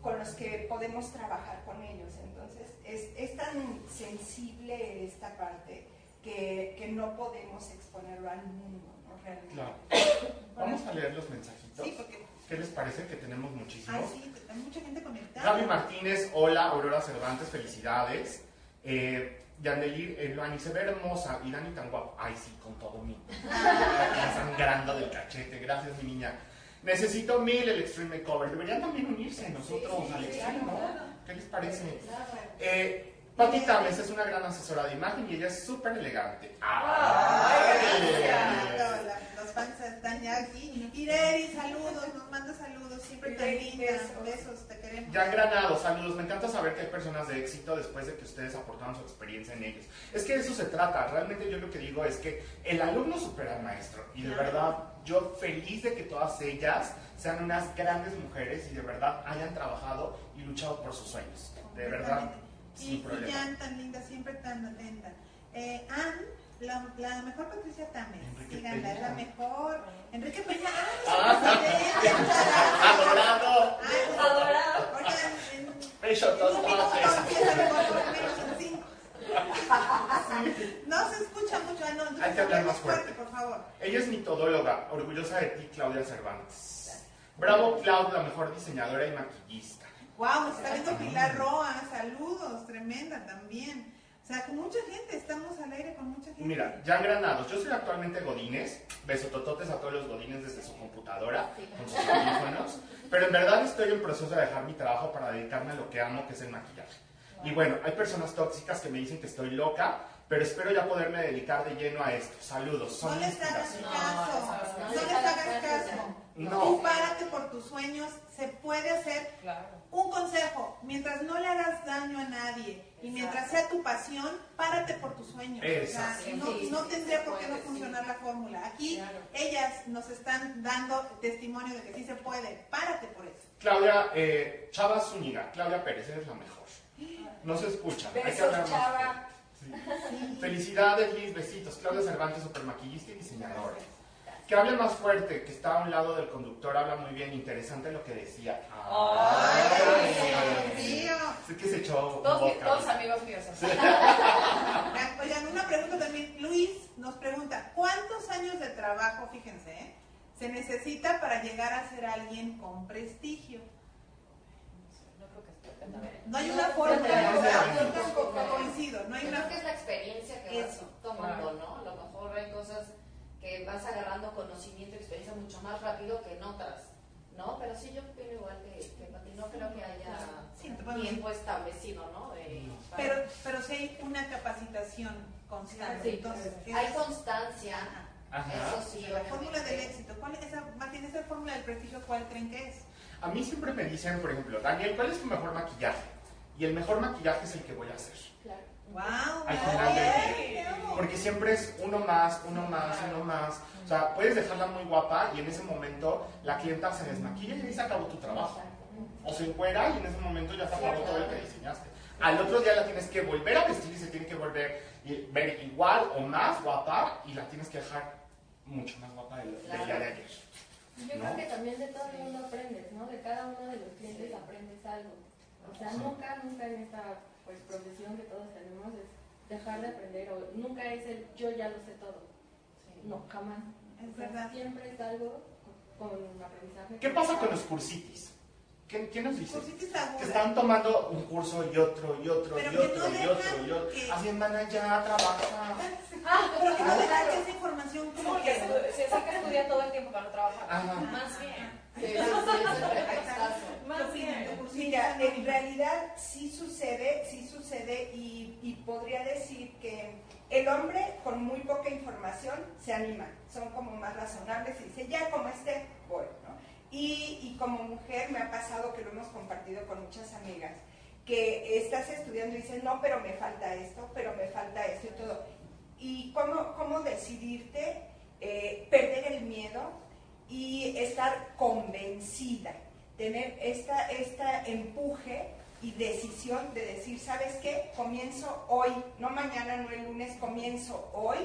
con los que podemos trabajar con ellos. Entonces, es, es tan sensible esta parte que, que no podemos exponerlo al mundo. Realmente.
Claro. Vamos a leer los mensajitos. Sí, porque... ¿Qué les parece que tenemos muchísimos?
Ay, sí, hay mucha gente conectada.
Gaby Martínez, hola, Aurora Cervantes, felicidades. Eh, Yandelir, eh, se ve hermosa y Dani tan guapo. Ay, sí, con todo mi. sangrando del cachete. Gracias, mi niña. Necesito mil el Extreme Makeover. Deberían también unirse nosotros sí, al Extreme, ¿no? ¿Qué les parece? Eh, Pati Tames es una gran asesora de imagen y ella es súper elegante.
¡Ay! Los fans están ya aquí. Ireri, saludos, nos manda saludos, siempre tan linda. Besos, te queremos.
Ya Granado, saludos. Me encanta saber que hay personas de éxito después de que ustedes aportaron su experiencia en ellos. Es que de eso se trata. Realmente yo lo que digo es que el alumno supera al maestro. Y de verdad, yo feliz de que todas ellas sean unas grandes mujeres y de verdad hayan trabajado y luchado por sus sueños. De verdad.
Y, Jan, tan linda, siempre tan atenta. Eh, Anne, la, la, mejor Patricia Tames. Síganla, es la mejor. Enrique Peña.
¡Ah! ¡Adorado!
¡Adorado! No se escucha mucho, ah, no,
Hay que hablar más fuerte.
por favor.
Ella es mitodóloga, orgullosa de ti, Claudia Cervantes. Bravo, Claudia, la mejor diseñadora y maquillista.
Wow, nos está viendo Pilar Roa, saludos, tremenda también. O sea, con mucha gente, estamos al aire con mucha gente.
Mira, ya Granados, yo soy actualmente Godines, besotototes a todos los Godines desde su computadora, con sus audífonos, pero en verdad estoy en proceso de dejar mi trabajo para dedicarme a lo que amo, que es el maquillaje. Y bueno, hay personas tóxicas que me dicen que estoy loca, pero espero ya poderme dedicar de lleno a esto. Saludos.
Son no les hagas caso, no, les hagas caso. No. Tú párate por tus sueños, se puede hacer. Un consejo, mientras no le hagas daño a nadie y mientras sea tu pasión, párate por tus sueños. no, tendría por qué no funcionar la fórmula. Aquí ellas nos están dando testimonio de que sí se puede. Párate por eso.
Claudia eh, Chava Zúñiga, Claudia Pérez, eres la mejor. No se escucha. Hay que hablar Chava. Felicidades, Liz, besitos. Claudia Cervantes, super maquillista y diseñadora. Que hable más fuerte, que está a un lado del conductor, habla muy bien, interesante lo que decía.
¡Ay, Dios mío!
Sí que se echó
todos, todos amigos míos.
Oigan, una pregunta también. Luis nos pregunta, ¿cuántos años de trabajo, fíjense, eh, se necesita para llegar a ser alguien con prestigio? No hay una fórmula, yo tampoco coincido, no hay una...
Creo que es la experiencia que vas tomando, ¿no? A lo mejor hay cosas que vas agarrando conocimiento y experiencia mucho más rápido que en otras, ¿no? Pero sí, yo opino igual que, que no creo que haya tiempo establecido, ¿no?
pero, pero sí hay una capacitación constante. Entonces,
hay constancia. Eso sí.
La fórmula del éxito. ¿Cuál es esa, Martín, esa fórmula del prestigio, cuál creen que es?
A mí siempre me dicen, por ejemplo, Daniel, ¿cuál es tu mejor maquillaje? Y el mejor maquillaje es el que voy a hacer.
Claro. Wow,
al final del día. Porque siempre es uno más, uno más, uno más. O sea, puedes dejarla muy guapa y en ese momento la clienta se desmaquilla y ahí se acabó tu trabajo. O se encuera y en ese momento ya se acabó todo lo que diseñaste. Al otro día la tienes que volver a vestir y se tiene que volver ver igual o más guapa y la tienes que dejar mucho más guapa del, día de ayer.
Yo creo que también de todo el mundo aprendes, ¿no? De cada uno de los clientes aprendes algo. O sea, nunca, nunca en esta pues, profesión que todos tenemos es dejar de aprender o nunca es el yo ya lo sé todo. No, jamás.
Es verdad.
Siempre es algo con aprendizaje.
¿Qué pasa con los cursitis? ¿Qué, nos dice?
Que
están tomando un curso y otro y otro y otro y otro y otro. Así en ya trabaja.
Ah, pero que no dejan que esa información como
que se saca a estudiar todo el tiempo para no trabajar. Más bien.
Más bien. Mira, en realidad sí sucede, sí sucede y, podría decir que el hombre con muy poca información se anima, son como más razonables y dice, ya como esté, voy. Y, como mujer me ha pasado que lo hemos compartido con muchas amigas, que estás estudiando y dices, no, pero me falta esto, pero me falta esto y todo. Y cómo, cómo decidirte, eh, perder el miedo y estar convencida, tener esta, esta empuje y decisión de decir, ¿sabes qué? Comienzo hoy, no mañana, no el lunes, comienzo hoy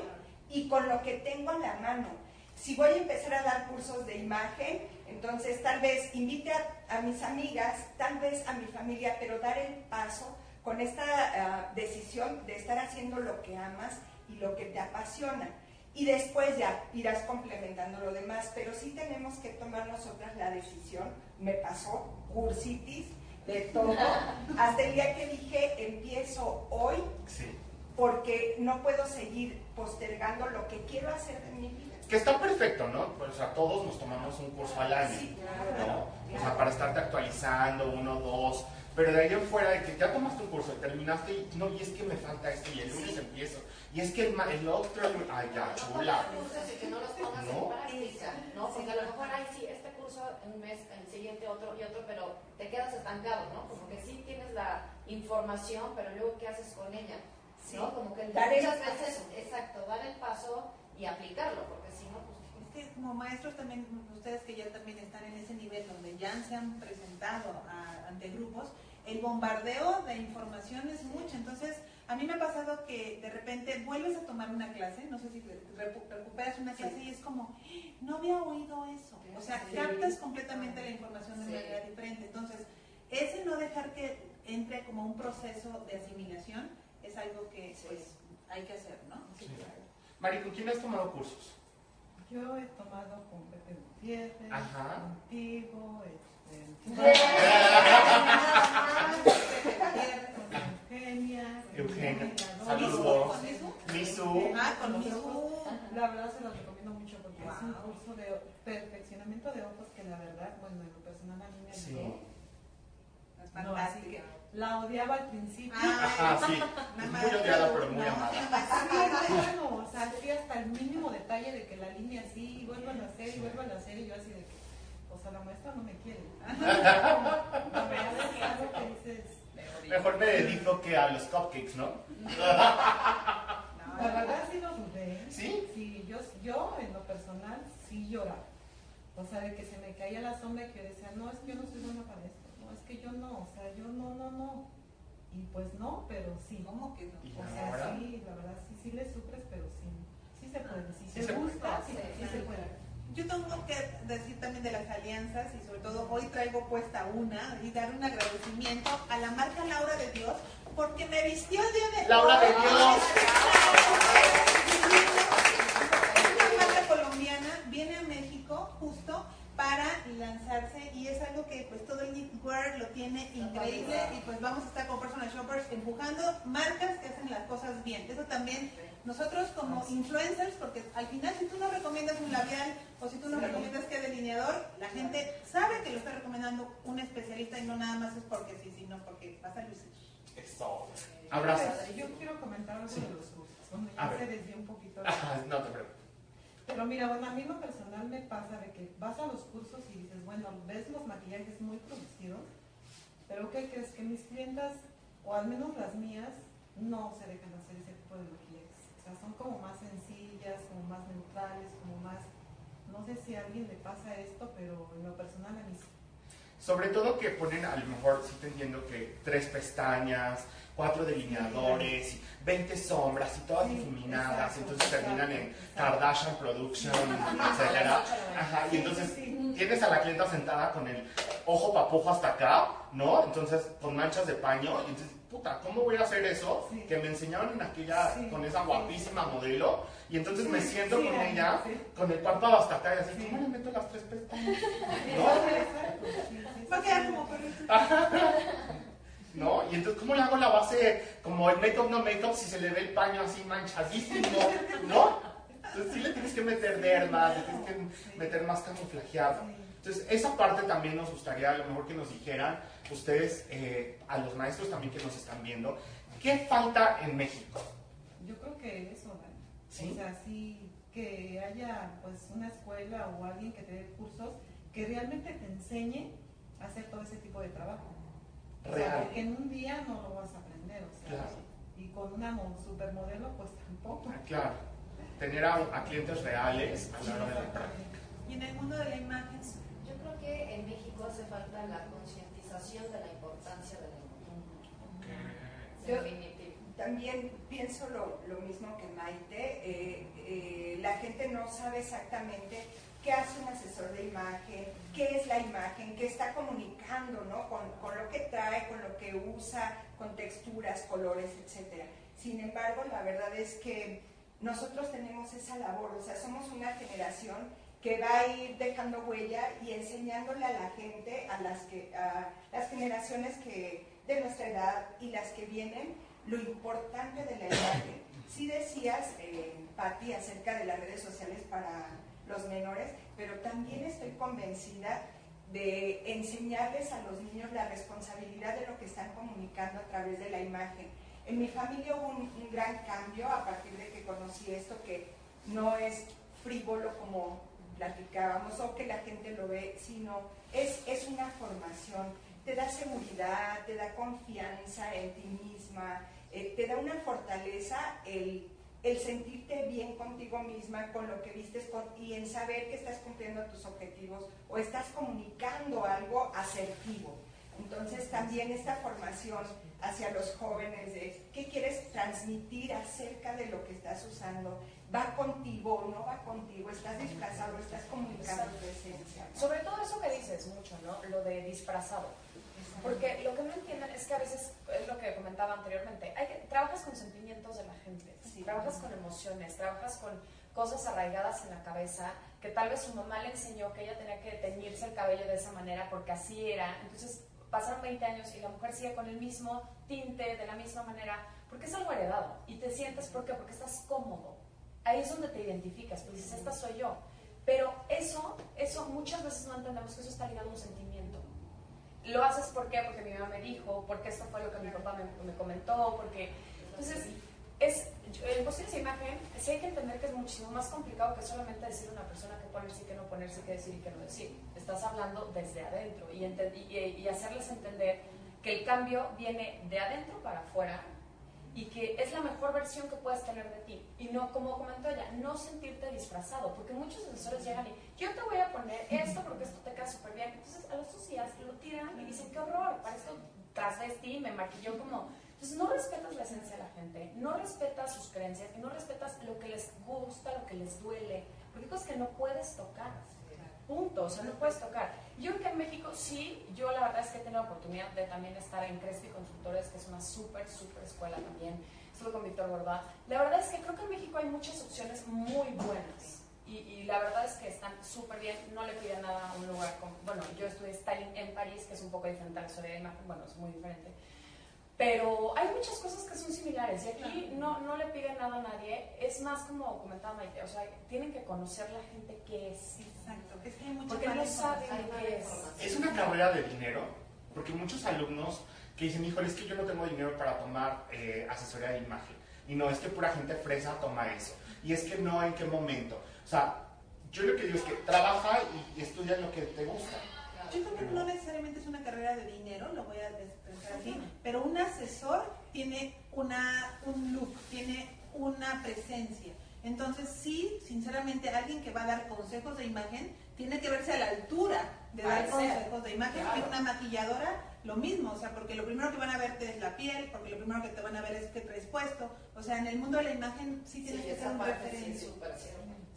y con lo que tengo a la mano. Si voy a empezar a dar cursos de imagen, entonces, tal vez invite a, mis amigas, tal vez a mi familia, pero dar el paso con esta ah, decisión de estar haciendo lo que amas y lo que te apasiona. Y después ya irás complementando lo demás, pero sí tenemos que tomar nosotras la decisión. Me pasó, cursitis, de todo, hasta el día que dije, empiezo hoy, porque no puedo seguir postergando lo que quiero hacer de mi vida.
Que está perfecto, ¿no? Pues, o sea, todos nos tomamos un curso al año, ¿no? O sea, para estarte actualizando, uno, dos. Pero de ahí en fuera de que ya tomaste un curso, terminaste y no, y es que me falta esto y el lunes empiezo. Y es que el, el otro, ay, ya, chula.
que no los pongas ¿No? en práctica, ¿no? Porque a lo mejor, ay, sí, este curso en un mes, el siguiente otro y otro, pero te quedas estancado, ¿no? Como que sí tienes la información, pero luego, ¿qué haces con ella? ¿No? Como que muchas veces, exacto, dar el paso y aplicarlo, porque si no, pues...
Es que como maestros también, ustedes que ya también están en ese nivel donde ya se han presentado ante grupos, el bombardeo de información es mucho, entonces a mí me ha pasado que de repente vuelves a tomar una clase, no sé si recuperas una clase y es como, no había oído eso, o sea, captas completamente la información de manera diferente, entonces ese no dejar que entre como un proceso de asimilación es algo que pues hay que hacer, ¿no?
Mari, ¿con quién has tomado cursos?
Yo he tomado con Pepe Gutiérrez,
Ajá.
contigo, este, Eugenia.
Eugenia. Saludos. Misu.
Ah, con Misu.
La verdad se lo recomiendo mucho porque es un curso de perfeccionamiento de ojos que la verdad, bueno, en lo personal a mí me ayudó.
Es fantástica.
La odiaba al principio.
Ah, sí. Es muy odiada, pero muy amada.
Sí, bueno, o sea, sí hasta el mínimo detalle de que la línea así, y vuelvan a hacer, y vuelvan a hacer, y yo así de que, la maestra no me quiere. No me dices.
Mejor me dedico que a los cupcakes, ¿no?
La verdad sí lo dudé.
¿Sí?
Sí, yo, yo en lo personal sí lloraba. O sea, de que se me caía la sombra y que decía, no, es que yo no soy buena para esto que yo no, o sea, yo no, no, no. Y pues no, pero sí.
¿Cómo que no?
O sea, sí, la verdad, sí, sí le sufres, pero sí, sí se puede. Si sí se, gusta, sí, se puede.
Yo tengo que decir también de las alianzas y sobre todo hoy traigo puesta una y dar un agradecimiento a la marca Laura de Dios porque me vistió el día de
Laura de Dios.
Una marca colombiana viene a México justo para lanzarse y es algo que pues todo el knitwear lo tiene increíble y pues vamos a estar como personal shoppers empujando marcas que hacen las cosas bien. Eso también nosotros como influencers, porque al final si tú no recomiendas un labial o si tú no recomiendas que delineador, la gente sabe que lo está recomendando un especialista y no nada más es porque sí, sino porque pasa a lucir.
Eso. Abrazos.
Yo quiero comentar algo de los cursos, donde ya se desvió un poquito.
no te preocupes.
Pero mira, bueno, a mí lo personal me pasa de que vas a los cursos y dices, bueno, ves los maquillajes muy producidos, pero ¿qué crees? Que mis clientas, o al menos las mías, no se dejan hacer ese tipo de maquillajes. O sea, son como más sencillas, como más neutrales, como más... No sé si a alguien le pasa esto, pero en lo personal a mí sí.
Sobre todo que ponen, a lo mejor, sí te entiendo que tres pestañas, cuatro delineadores, 20 sombras y todas difuminadas, y entonces terminan en Kardashian Production, etc. Ajá, y entonces tienes a la clienta sentada con el ojo papujo hasta acá, ¿no? Entonces con manchas de paño, y entonces, puta, ¿cómo voy a hacer eso? Que me enseñaron en aquella, con esa guapísima modelo, y entonces me siento con ella, con el párpado hasta acá, y así, ¿cómo le meto las tres pestañas?
¿No? Va a quedar como
¿no? Y entonces, ¿cómo le hago la base como el make-up no make-up si se le ve el paño así manchadísimo, ¿no? Entonces sí le tienes que meter derma, le tienes que meter más camuflajeado. Entonces, esa parte también nos gustaría a lo mejor que nos dijeran ustedes, eh, a los maestros también que nos están viendo, ¿qué falta en México?
Yo creo que eso, ¿Sí? O sea, sí, que haya pues una escuela o alguien que te dé cursos que realmente te enseñe a hacer todo ese tipo de trabajo porque en un día no lo vas a aprender, o sea, y con una supermodelo pues tampoco.
Ah, claro, tener a, clientes reales a la hora de la
práctica. Y en el mundo de la imagen,
yo creo que en México hace falta la de la importancia de la
imagen. Yo también pienso lo, lo mismo que Maite, eh, eh, la gente no sabe exactamente qué hace un asesor de imagen, qué es la imagen, qué está comunicando, ¿no? Con, lo que trae, con lo que usa, con texturas, colores, etc. Sin embargo, la verdad es que nosotros tenemos esa labor, o sea, somos una generación que va a ir dejando huella y enseñándole a la gente, a las, que, a las generaciones que, de nuestra edad y las que vienen, lo importante de la imagen. Si decías, eh, acerca de las redes sociales para los menores, pero también estoy convencida de enseñarles a los niños la responsabilidad de lo que están comunicando a través de la imagen. En mi familia hubo un, gran cambio a partir de que conocí esto, que no es frívolo como platicábamos o que la gente lo ve, sino es, es una formación, te da seguridad, te da confianza en ti misma, eh, te da una fortaleza el el sentirte bien contigo misma, con lo que vistes y en saber que estás cumpliendo tus objetivos o estás comunicando algo asertivo. Entonces también esta formación hacia los jóvenes de qué quieres transmitir acerca de lo que estás usando, va contigo o no va contigo, estás disfrazado, estás comunicando tu esencia.
Sobre todo eso que dices mucho, ¿no? Lo de disfrazado. Porque lo que no entienden es que a veces, es lo que comentaba anteriormente, hay que, trabajas con sentimientos de la gente, trabajas con emociones, trabajas con cosas arraigadas en la cabeza, que tal vez su mamá le enseñó que ella tenía que teñirse el cabello de esa manera porque así era. Entonces pasaron 20 años y la mujer sigue con el mismo tinte, de la misma manera, porque es algo heredado. Y te sientes, ¿por qué? Porque estás cómodo. Ahí es donde te identificas, tú dices, esta soy yo. Pero eso, eso muchas veces no entendemos que eso está ligado a un sentimiento lo haces ¿por qué? Porque mi mamá me dijo, porque esto fue lo que mi papá me, comentó, porque... Entonces, es, en cuestión de imagen, sí hay que entender que es muchísimo más complicado que solamente decir a una persona qué ponerse y qué no ponerse, qué decir y qué no decir. Estás hablando desde adentro y, y, y hacerles entender que el cambio viene de adentro para afuera y que es la mejor versión que puedes tener de ti. Y no, como comentó ella, no sentirte disfrazado, porque muchos asesores llegan y yo te voy a poner esto porque esto te queda súper bien. Entonces a los días lo tiran y dicen, qué horror, para esto ti me maquilló como... Entonces no respetas la esencia de la gente, no respetas sus creencias y no respetas lo que les gusta, lo que les duele, porque cosas que no puedes tocar. Punto, o sea, no puedes tocar. Yo creo que en México sí, yo la verdad es que he tenido la oportunidad de también estar en Crespi Consultores, que es una súper, súper escuela también. Estuve con Víctor Borba. La verdad es que creo que en México hay muchas opciones muy buenas, y, la verdad es que están súper bien, no le piden nada a un lugar como, bueno, yo estudié styling en París, que es un poco diferente a la historia de imagen, bueno, es muy diferente, pero hay muchas cosas que son similares y aquí no, no le piden nada a nadie, es más como comentaba Maite, o sea, tienen que conocer la gente que es.
Exacto, es que hay mucha
Porque no saben qué es.
Es una carrera de dinero, porque muchos alumnos que dicen, híjole, es que yo no tengo dinero para tomar eh, asesoría de imagen. Y no, es que pura gente fresa toma eso. Y es que no, ¿en qué momento? O sea, yo lo que digo es que trabaja y, estudia lo que te gusta.
Yo creo que no necesariamente es una carrera de dinero, lo voy a expresar así, pero un asesor tiene una, un look, tiene una presencia. Entonces, sí, sinceramente, alguien que va a dar consejos de imagen tiene que verse a la altura de dar consejos de imagen. Y una maquilladora, lo mismo, o sea, porque lo primero que van a verte es la piel, porque lo primero que te van a ver es qué traes puesto. O sea, en el mundo de la imagen sí tienes que ser un referente.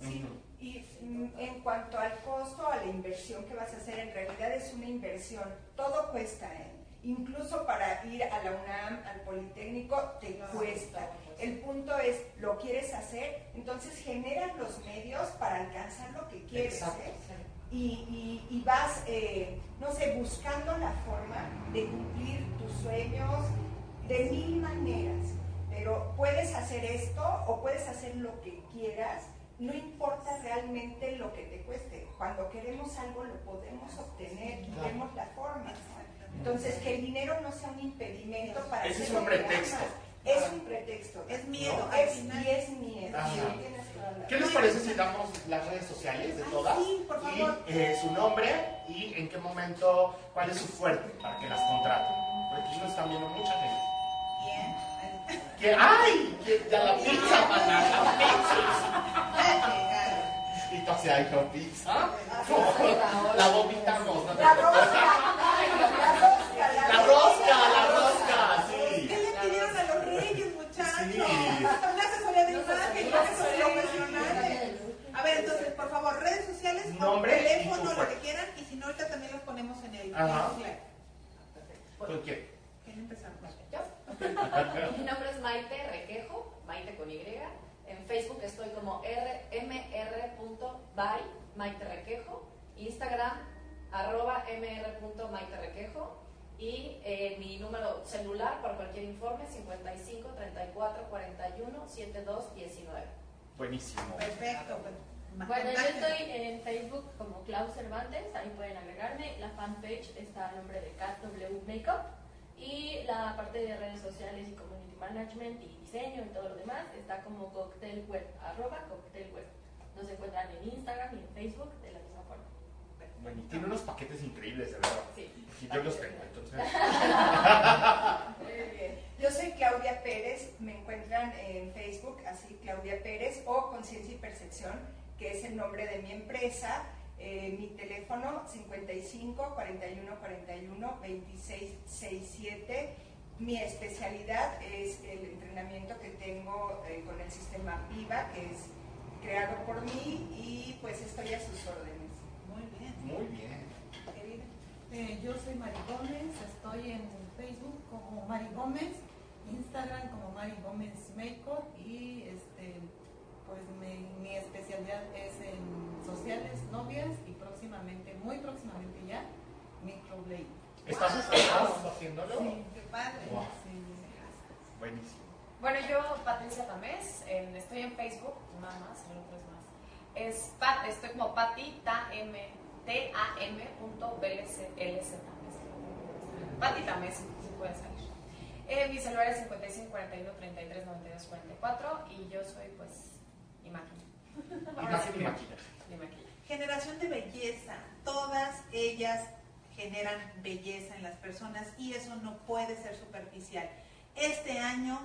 Sí, y mm, en cuanto al costo, a la inversión que vas a hacer, en realidad es una inversión. Todo cuesta, ¿eh? Incluso para ir a la UNAM, al Politécnico, te cuesta. El punto es, ¿lo quieres hacer? Entonces generas los medios para alcanzar lo que quieres. ¿eh? Y, y, vas, eh, no sé, buscando la forma de cumplir tus sueños de mil maneras. Pero puedes hacer esto o puedes hacer lo que quieras no importa realmente lo que te cueste. Cuando queremos algo lo podemos obtener, tenemos la forma. Entonces, que el dinero no sea un impedimento para
Ese es un pretexto.
Es un pretexto.
Es miedo.
Es, y es miedo.
¿Qué les parece si damos las redes sociales de todas?
Sí, por favor.
Y eh, su nombre y en qué momento, cuál es su fuerte para que las contraten. Porque aquí nos están viendo mucha gente.
Bien.
Que, ¡Ay! Que ya la pizza, para la pizza. Y entonces hay con pizza. La vomitamos.
La rosca.
La rosca, la rosca, sí.
¿Qué le pidieron a los reyes, muchachos? Una asesoría de imagen, profesionales. A ver, entonces, por favor, redes sociales,
Nombre
teléfono, lo que quieran, y si no, ahorita también los ponemos en el.
Ajá. ¿Con quién?
¿Quién empezamos?
Yo. Mi nombre es Maite Requejo, Maite con Y. Facebook estoy como mr.by Maite Requejo, Instagram arroba mr.maiterequejo y eh, mi número celular para cualquier informe 55 34 41 72 19.
Buenísimo.
Perfecto.
Bueno, yo estoy en Facebook como Klaus Cervantes, ahí pueden agregarme. La fanpage está a nombre de CatW Makeup y la parte de redes sociales y community management y diseño y todo lo demás está como cocktail web, arroba cocktail web. Nos encuentran en Instagram y en Facebook de la misma forma.
Bueno, y tiene unos paquetes increíbles, de verdad.
Sí.
Y yo los tengo, entonces.
Muy bien. Yo soy Claudia Pérez, me encuentran en Facebook, así Claudia Pérez, o Conciencia y Percepción, que es el nombre de mi empresa. Eh, mi teléfono 55 41 41 26 67. Mi especialidad es el entrenamiento que tengo eh, con el sistema Viva, que es creado por mí y pues estoy a sus órdenes.
Muy bien.
Muy bien.
Eh, yo soy Mari Gómez, estoy en Facebook como Mari Gómez, Instagram como Mari Gómez Makeup y este pues mi, especialidad es en sociales, novias y próximamente, muy próximamente ya, microblading.
¿Estás, ¿Estás haciéndolo?
Sí, qué padre.
Buenísimo.
Bueno, yo, Patricia Tamés, estoy en Facebook, nada más, el otro es más. Es Pat, estoy como Pati Tam, T-A-M.blz. Pati Tamés, si puede salir. Eh, mi celular es 55 41 33 92 44 y yo soy pues imagen.
Imagen y maquillaje.
Generación de belleza. Todas ellas generan belleza en las personas y eso no puede ser superficial. Este año,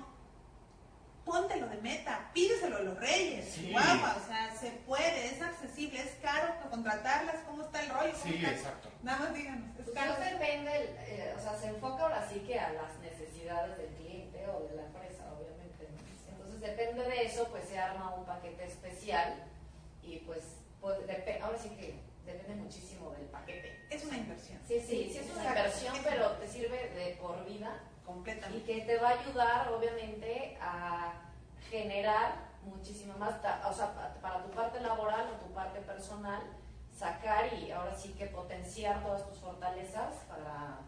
póntelo de meta, pídeselo a los reyes.
Sí.
Guapa, o sea, se puede, es accesible, es caro contratarlas, ¿cómo está el rollo?
Sí, exacto.
Nada más díganos, es
Pues
caro.
no depende, eh, o sea, se enfoca ahora sí que a las necesidades del cliente o de la empresa, obviamente. Entonces, depende de eso, pues se arma un paquete especial y pues, pues ahora sí que depende muchísimo del paquete.
Es una inversión.
Sí, sí, sí es una inversión, pero te sirve de por vida y
Completamente.
que te va a ayudar, obviamente, a generar
muchísimo más, o sea, para tu parte laboral o tu parte personal, sacar y ahora sí que potenciar todas tus fortalezas para,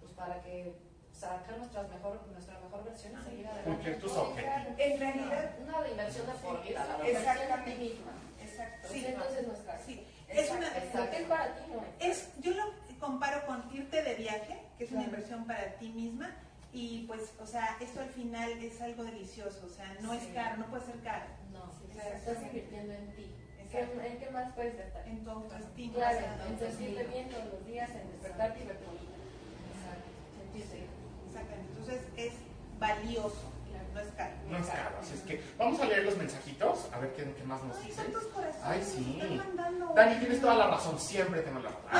pues para que sacar nuestras mejor, nuestra mejor versión y seguir adelante.
Cumplir tus objetivos.
En realidad,
una inversión de por vida, la
verdad. Exactamente.
Exacto. Sí, entonces no es
Sí. Es una,
es para ti, ¿no?
Es, yo lo comparo con irte de viaje, que es una inversión para ti misma, y pues, o sea, esto al final es algo delicioso, o sea, no es caro, no puede ser caro.
No, sí, o sea, estás invirtiendo en ti. ¿En qué más puedes gastar?
En tu autoestima.
Claro, en sentirte bien todos los días, en despertarte y verte bonita. Exacto. Sentirse
Exactamente. Entonces es valioso. No es caro.
No es caro, así es que vamos a leer los mensajitos, a ver qué, qué más nos dicen.
Ay,
sí. Dani, tienes toda la razón, siempre tengo la razón.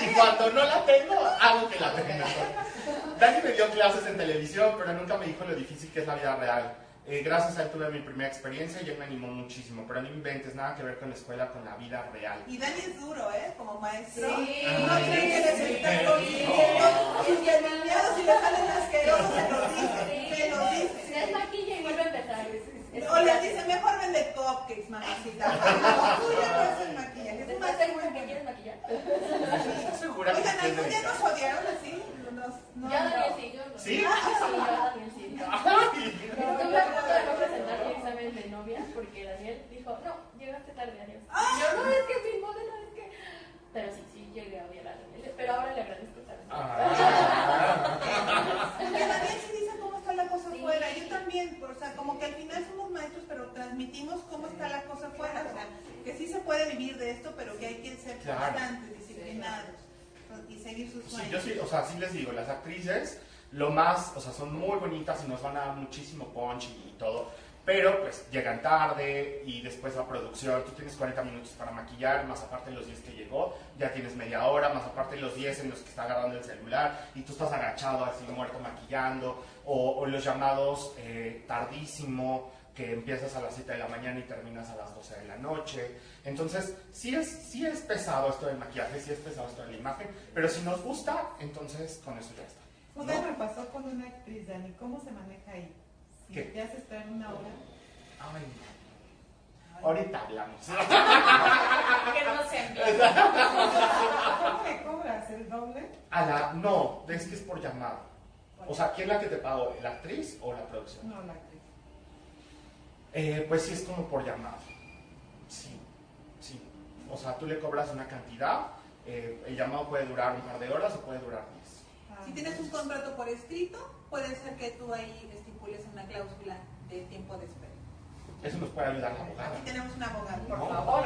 y cuando no la tengo, hago que la tenga. Dani me dio clases en televisión, pero nunca me dijo lo difícil que es la vida real. Eh, gracias a él tuve mi primera experiencia y él me animó muchísimo, pero no inventes nada que ver con la escuela, con la vida real.
Y Dani es duro, ¿eh? Como maestro. Sí.
No creen que consiguiendo sus delineados y le salen asquerosos, se lo dice, se lo dice.
Se desmaquilla y vuelve a empezar.
O le dice, mejor vende cupcakes, mamacita. Tú ya no haces maquillaje.
¿Tú más segura que quieres maquillar?
¿Estás segura
Oigan, ¿algún día nos odiaron así?
Nos, no, yo Daniel sí, yo no.
¿Sí?
Sí, yo Daniel sí. Estuve a punto de no presentar mi examen de novia porque Daniel dijo, no, llegaste tarde, adiós. Y yo, no, es que mi modelo, es que... Pero sí, sí, llegué a odiar a Daniel. Pero ahora le agradezco también.
Ah. Que Daniel sí dice cómo está la cosa afuera. Yo también, o sea, como que al final somos maestros, pero transmitimos cómo está la cosa afuera. O sea, que sí se puede vivir de esto, pero que hay que ser constantes, disciplinados y seguir sus sueños.
Sí, yo sí, o sea, sí les digo, las actrices, lo más, o sea, son muy bonitas y nos van a dar muchísimo punch y, todo, pero pues llegan tarde y después la producción, tú tienes 40 minutos para maquillar, más aparte de los 10 que llegó, ya tienes media hora, más aparte de los 10 en los que está agarrando el celular y tú estás agachado así muerto maquillando, o, los llamados eh, tardísimo, que empiezas a las 7 de la mañana y terminas a las 12 de la noche. Entonces, sí es, sí es pesado esto del maquillaje, sí es pesado esto de la imagen, pero si nos gusta, entonces con eso ya está.
¿no? me pasó con una actriz, Dani, ¿cómo se maneja ahí? Si ¿Qué? te haces estar en una hora.
Ay, Ahorita hablamos.
que no se
¿Cómo me cobras? ¿El doble?
A la, no, es que es por llamada. O sea, ¿quién es la que te pagó? ¿La actriz o la producción?
No, la actriz.
Eh, pues sí, es como por llamada. Sí, sí. O sea, tú le cobras una cantidad, eh, el llamado puede durar un par de horas o puede durar 10.
Si tienes un contrato por escrito, puede ser que tú ahí estipules una cláusula de tiempo de espera.
Eso nos puede ayudar la abogada.
Aquí tenemos una abogada, por
No.
favor.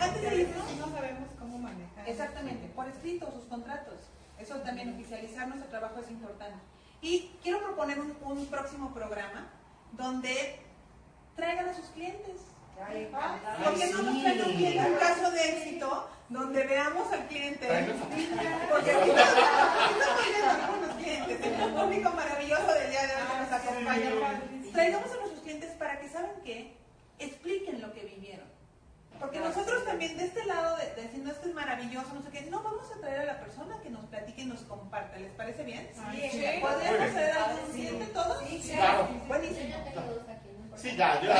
antes de irnos,
No sabemos cómo manejar.
Exactamente, por escrito, sus contratos. Eso también, oficializar nuestro trabajo es importante. Y quiero proponer un, un próximo programa donde traigan a sus clientes. ¿Por qué no nos traen un cliente un caso de éxito donde veamos al cliente? Porque aquí estamos viendo algunos clientes, el público maravilloso del día de hoy que nos acompaña. Traigamos a nuestros clientes para que, ¿saben qué? Expliquen lo que vivieron. Porque nosotros también de este lado de, de decir, no, esto es maravilloso, no sé qué, no, vamos a traer a la persona que nos platique y nos comparta. ¿Les parece bien?
Sí.
¿Podríamos hacer algún cliente todos?
Sí,
Claro.
Buenísimo.
Yo ya tengo dos aquí. no.
Sí, ya, yo.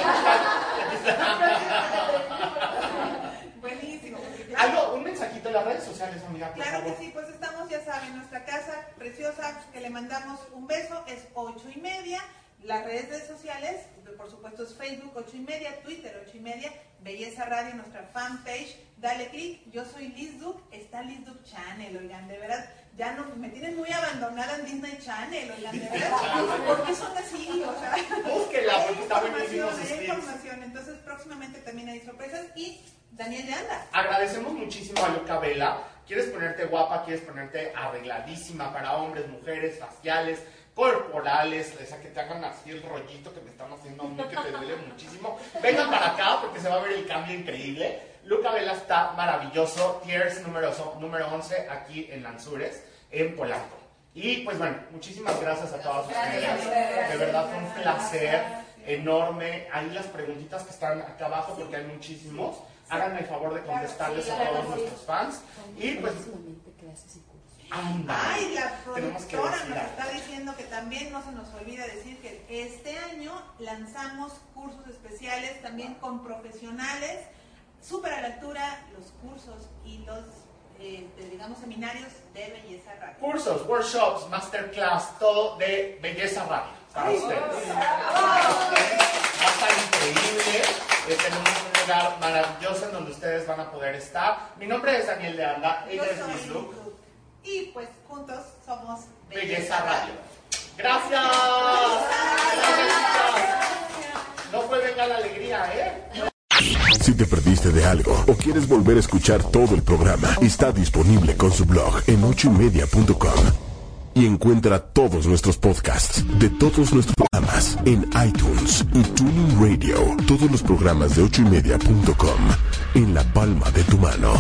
Buenísimo.
Algo, un mensajito en las redes sociales, amiga, por
Claro que sí, pues estamos, ya saben, nuestra casa preciosa, que le mandamos un beso, es ocho y media. Las redes sociales, por supuesto, es Facebook ocho y media, Twitter ocho y media, Belleza Radio, nuestra fanpage. Dale clic, yo soy Liz Duke, está Liz Duke Channel, oigan, de verdad, ya no, me tienen muy abandonada en Disney Channel, oigan, de verdad, ¿por qué son así? O sea,
Búsquela, porque está buenísimo
hay información, entonces próximamente también hay sorpresas y Daniel ya anda.
Agradecemos muchísimo a Luca Vela. ¿Quieres ponerte guapa? ¿Quieres ponerte arregladísima para hombres, mujeres, faciales, corporales? Esa que te hagan así el rollito que me están haciendo a mí, que te duele muchísimo. Vengan para acá porque se va a ver el cambio increíble. Luca Vela está maravilloso. Tiers número, número 11 aquí en Lanzures, en Polanco. Y pues bueno, muchísimas gracias a todos ustedes. De verdad fue un placer enorme. Ahí las preguntitas que están acá abajo porque hay muchísimos. Háganme el favor de contestarles a todos nuestros fans. Y pues
Ay, la productora nos está diciendo que también no se nos olvida decir que este año lanzamos cursos especiales también con profesionales, súper a la altura, los cursos y los, eh, digamos, seminarios de Belleza Radio.
Cursos, workshops, masterclass, todo de Belleza Radio. Para ustedes. Va a estar increíble. Tenemos un lugar maravilloso en donde ustedes van a poder estar. Mi nombre es Daniel de Anda, ella es Miss
Y pues juntos somos
Belleza, Radio. Gracias. No fue venga la alegría, ¿eh?
Si te perdiste de algo o quieres volver a escuchar todo el programa, está disponible con su blog en ochoymedia.com y encuentra todos nuestros podcasts de todos nuestros programas en iTunes y Tuning Radio. Todos los programas de ochoymedia.com en la palma de tu mano.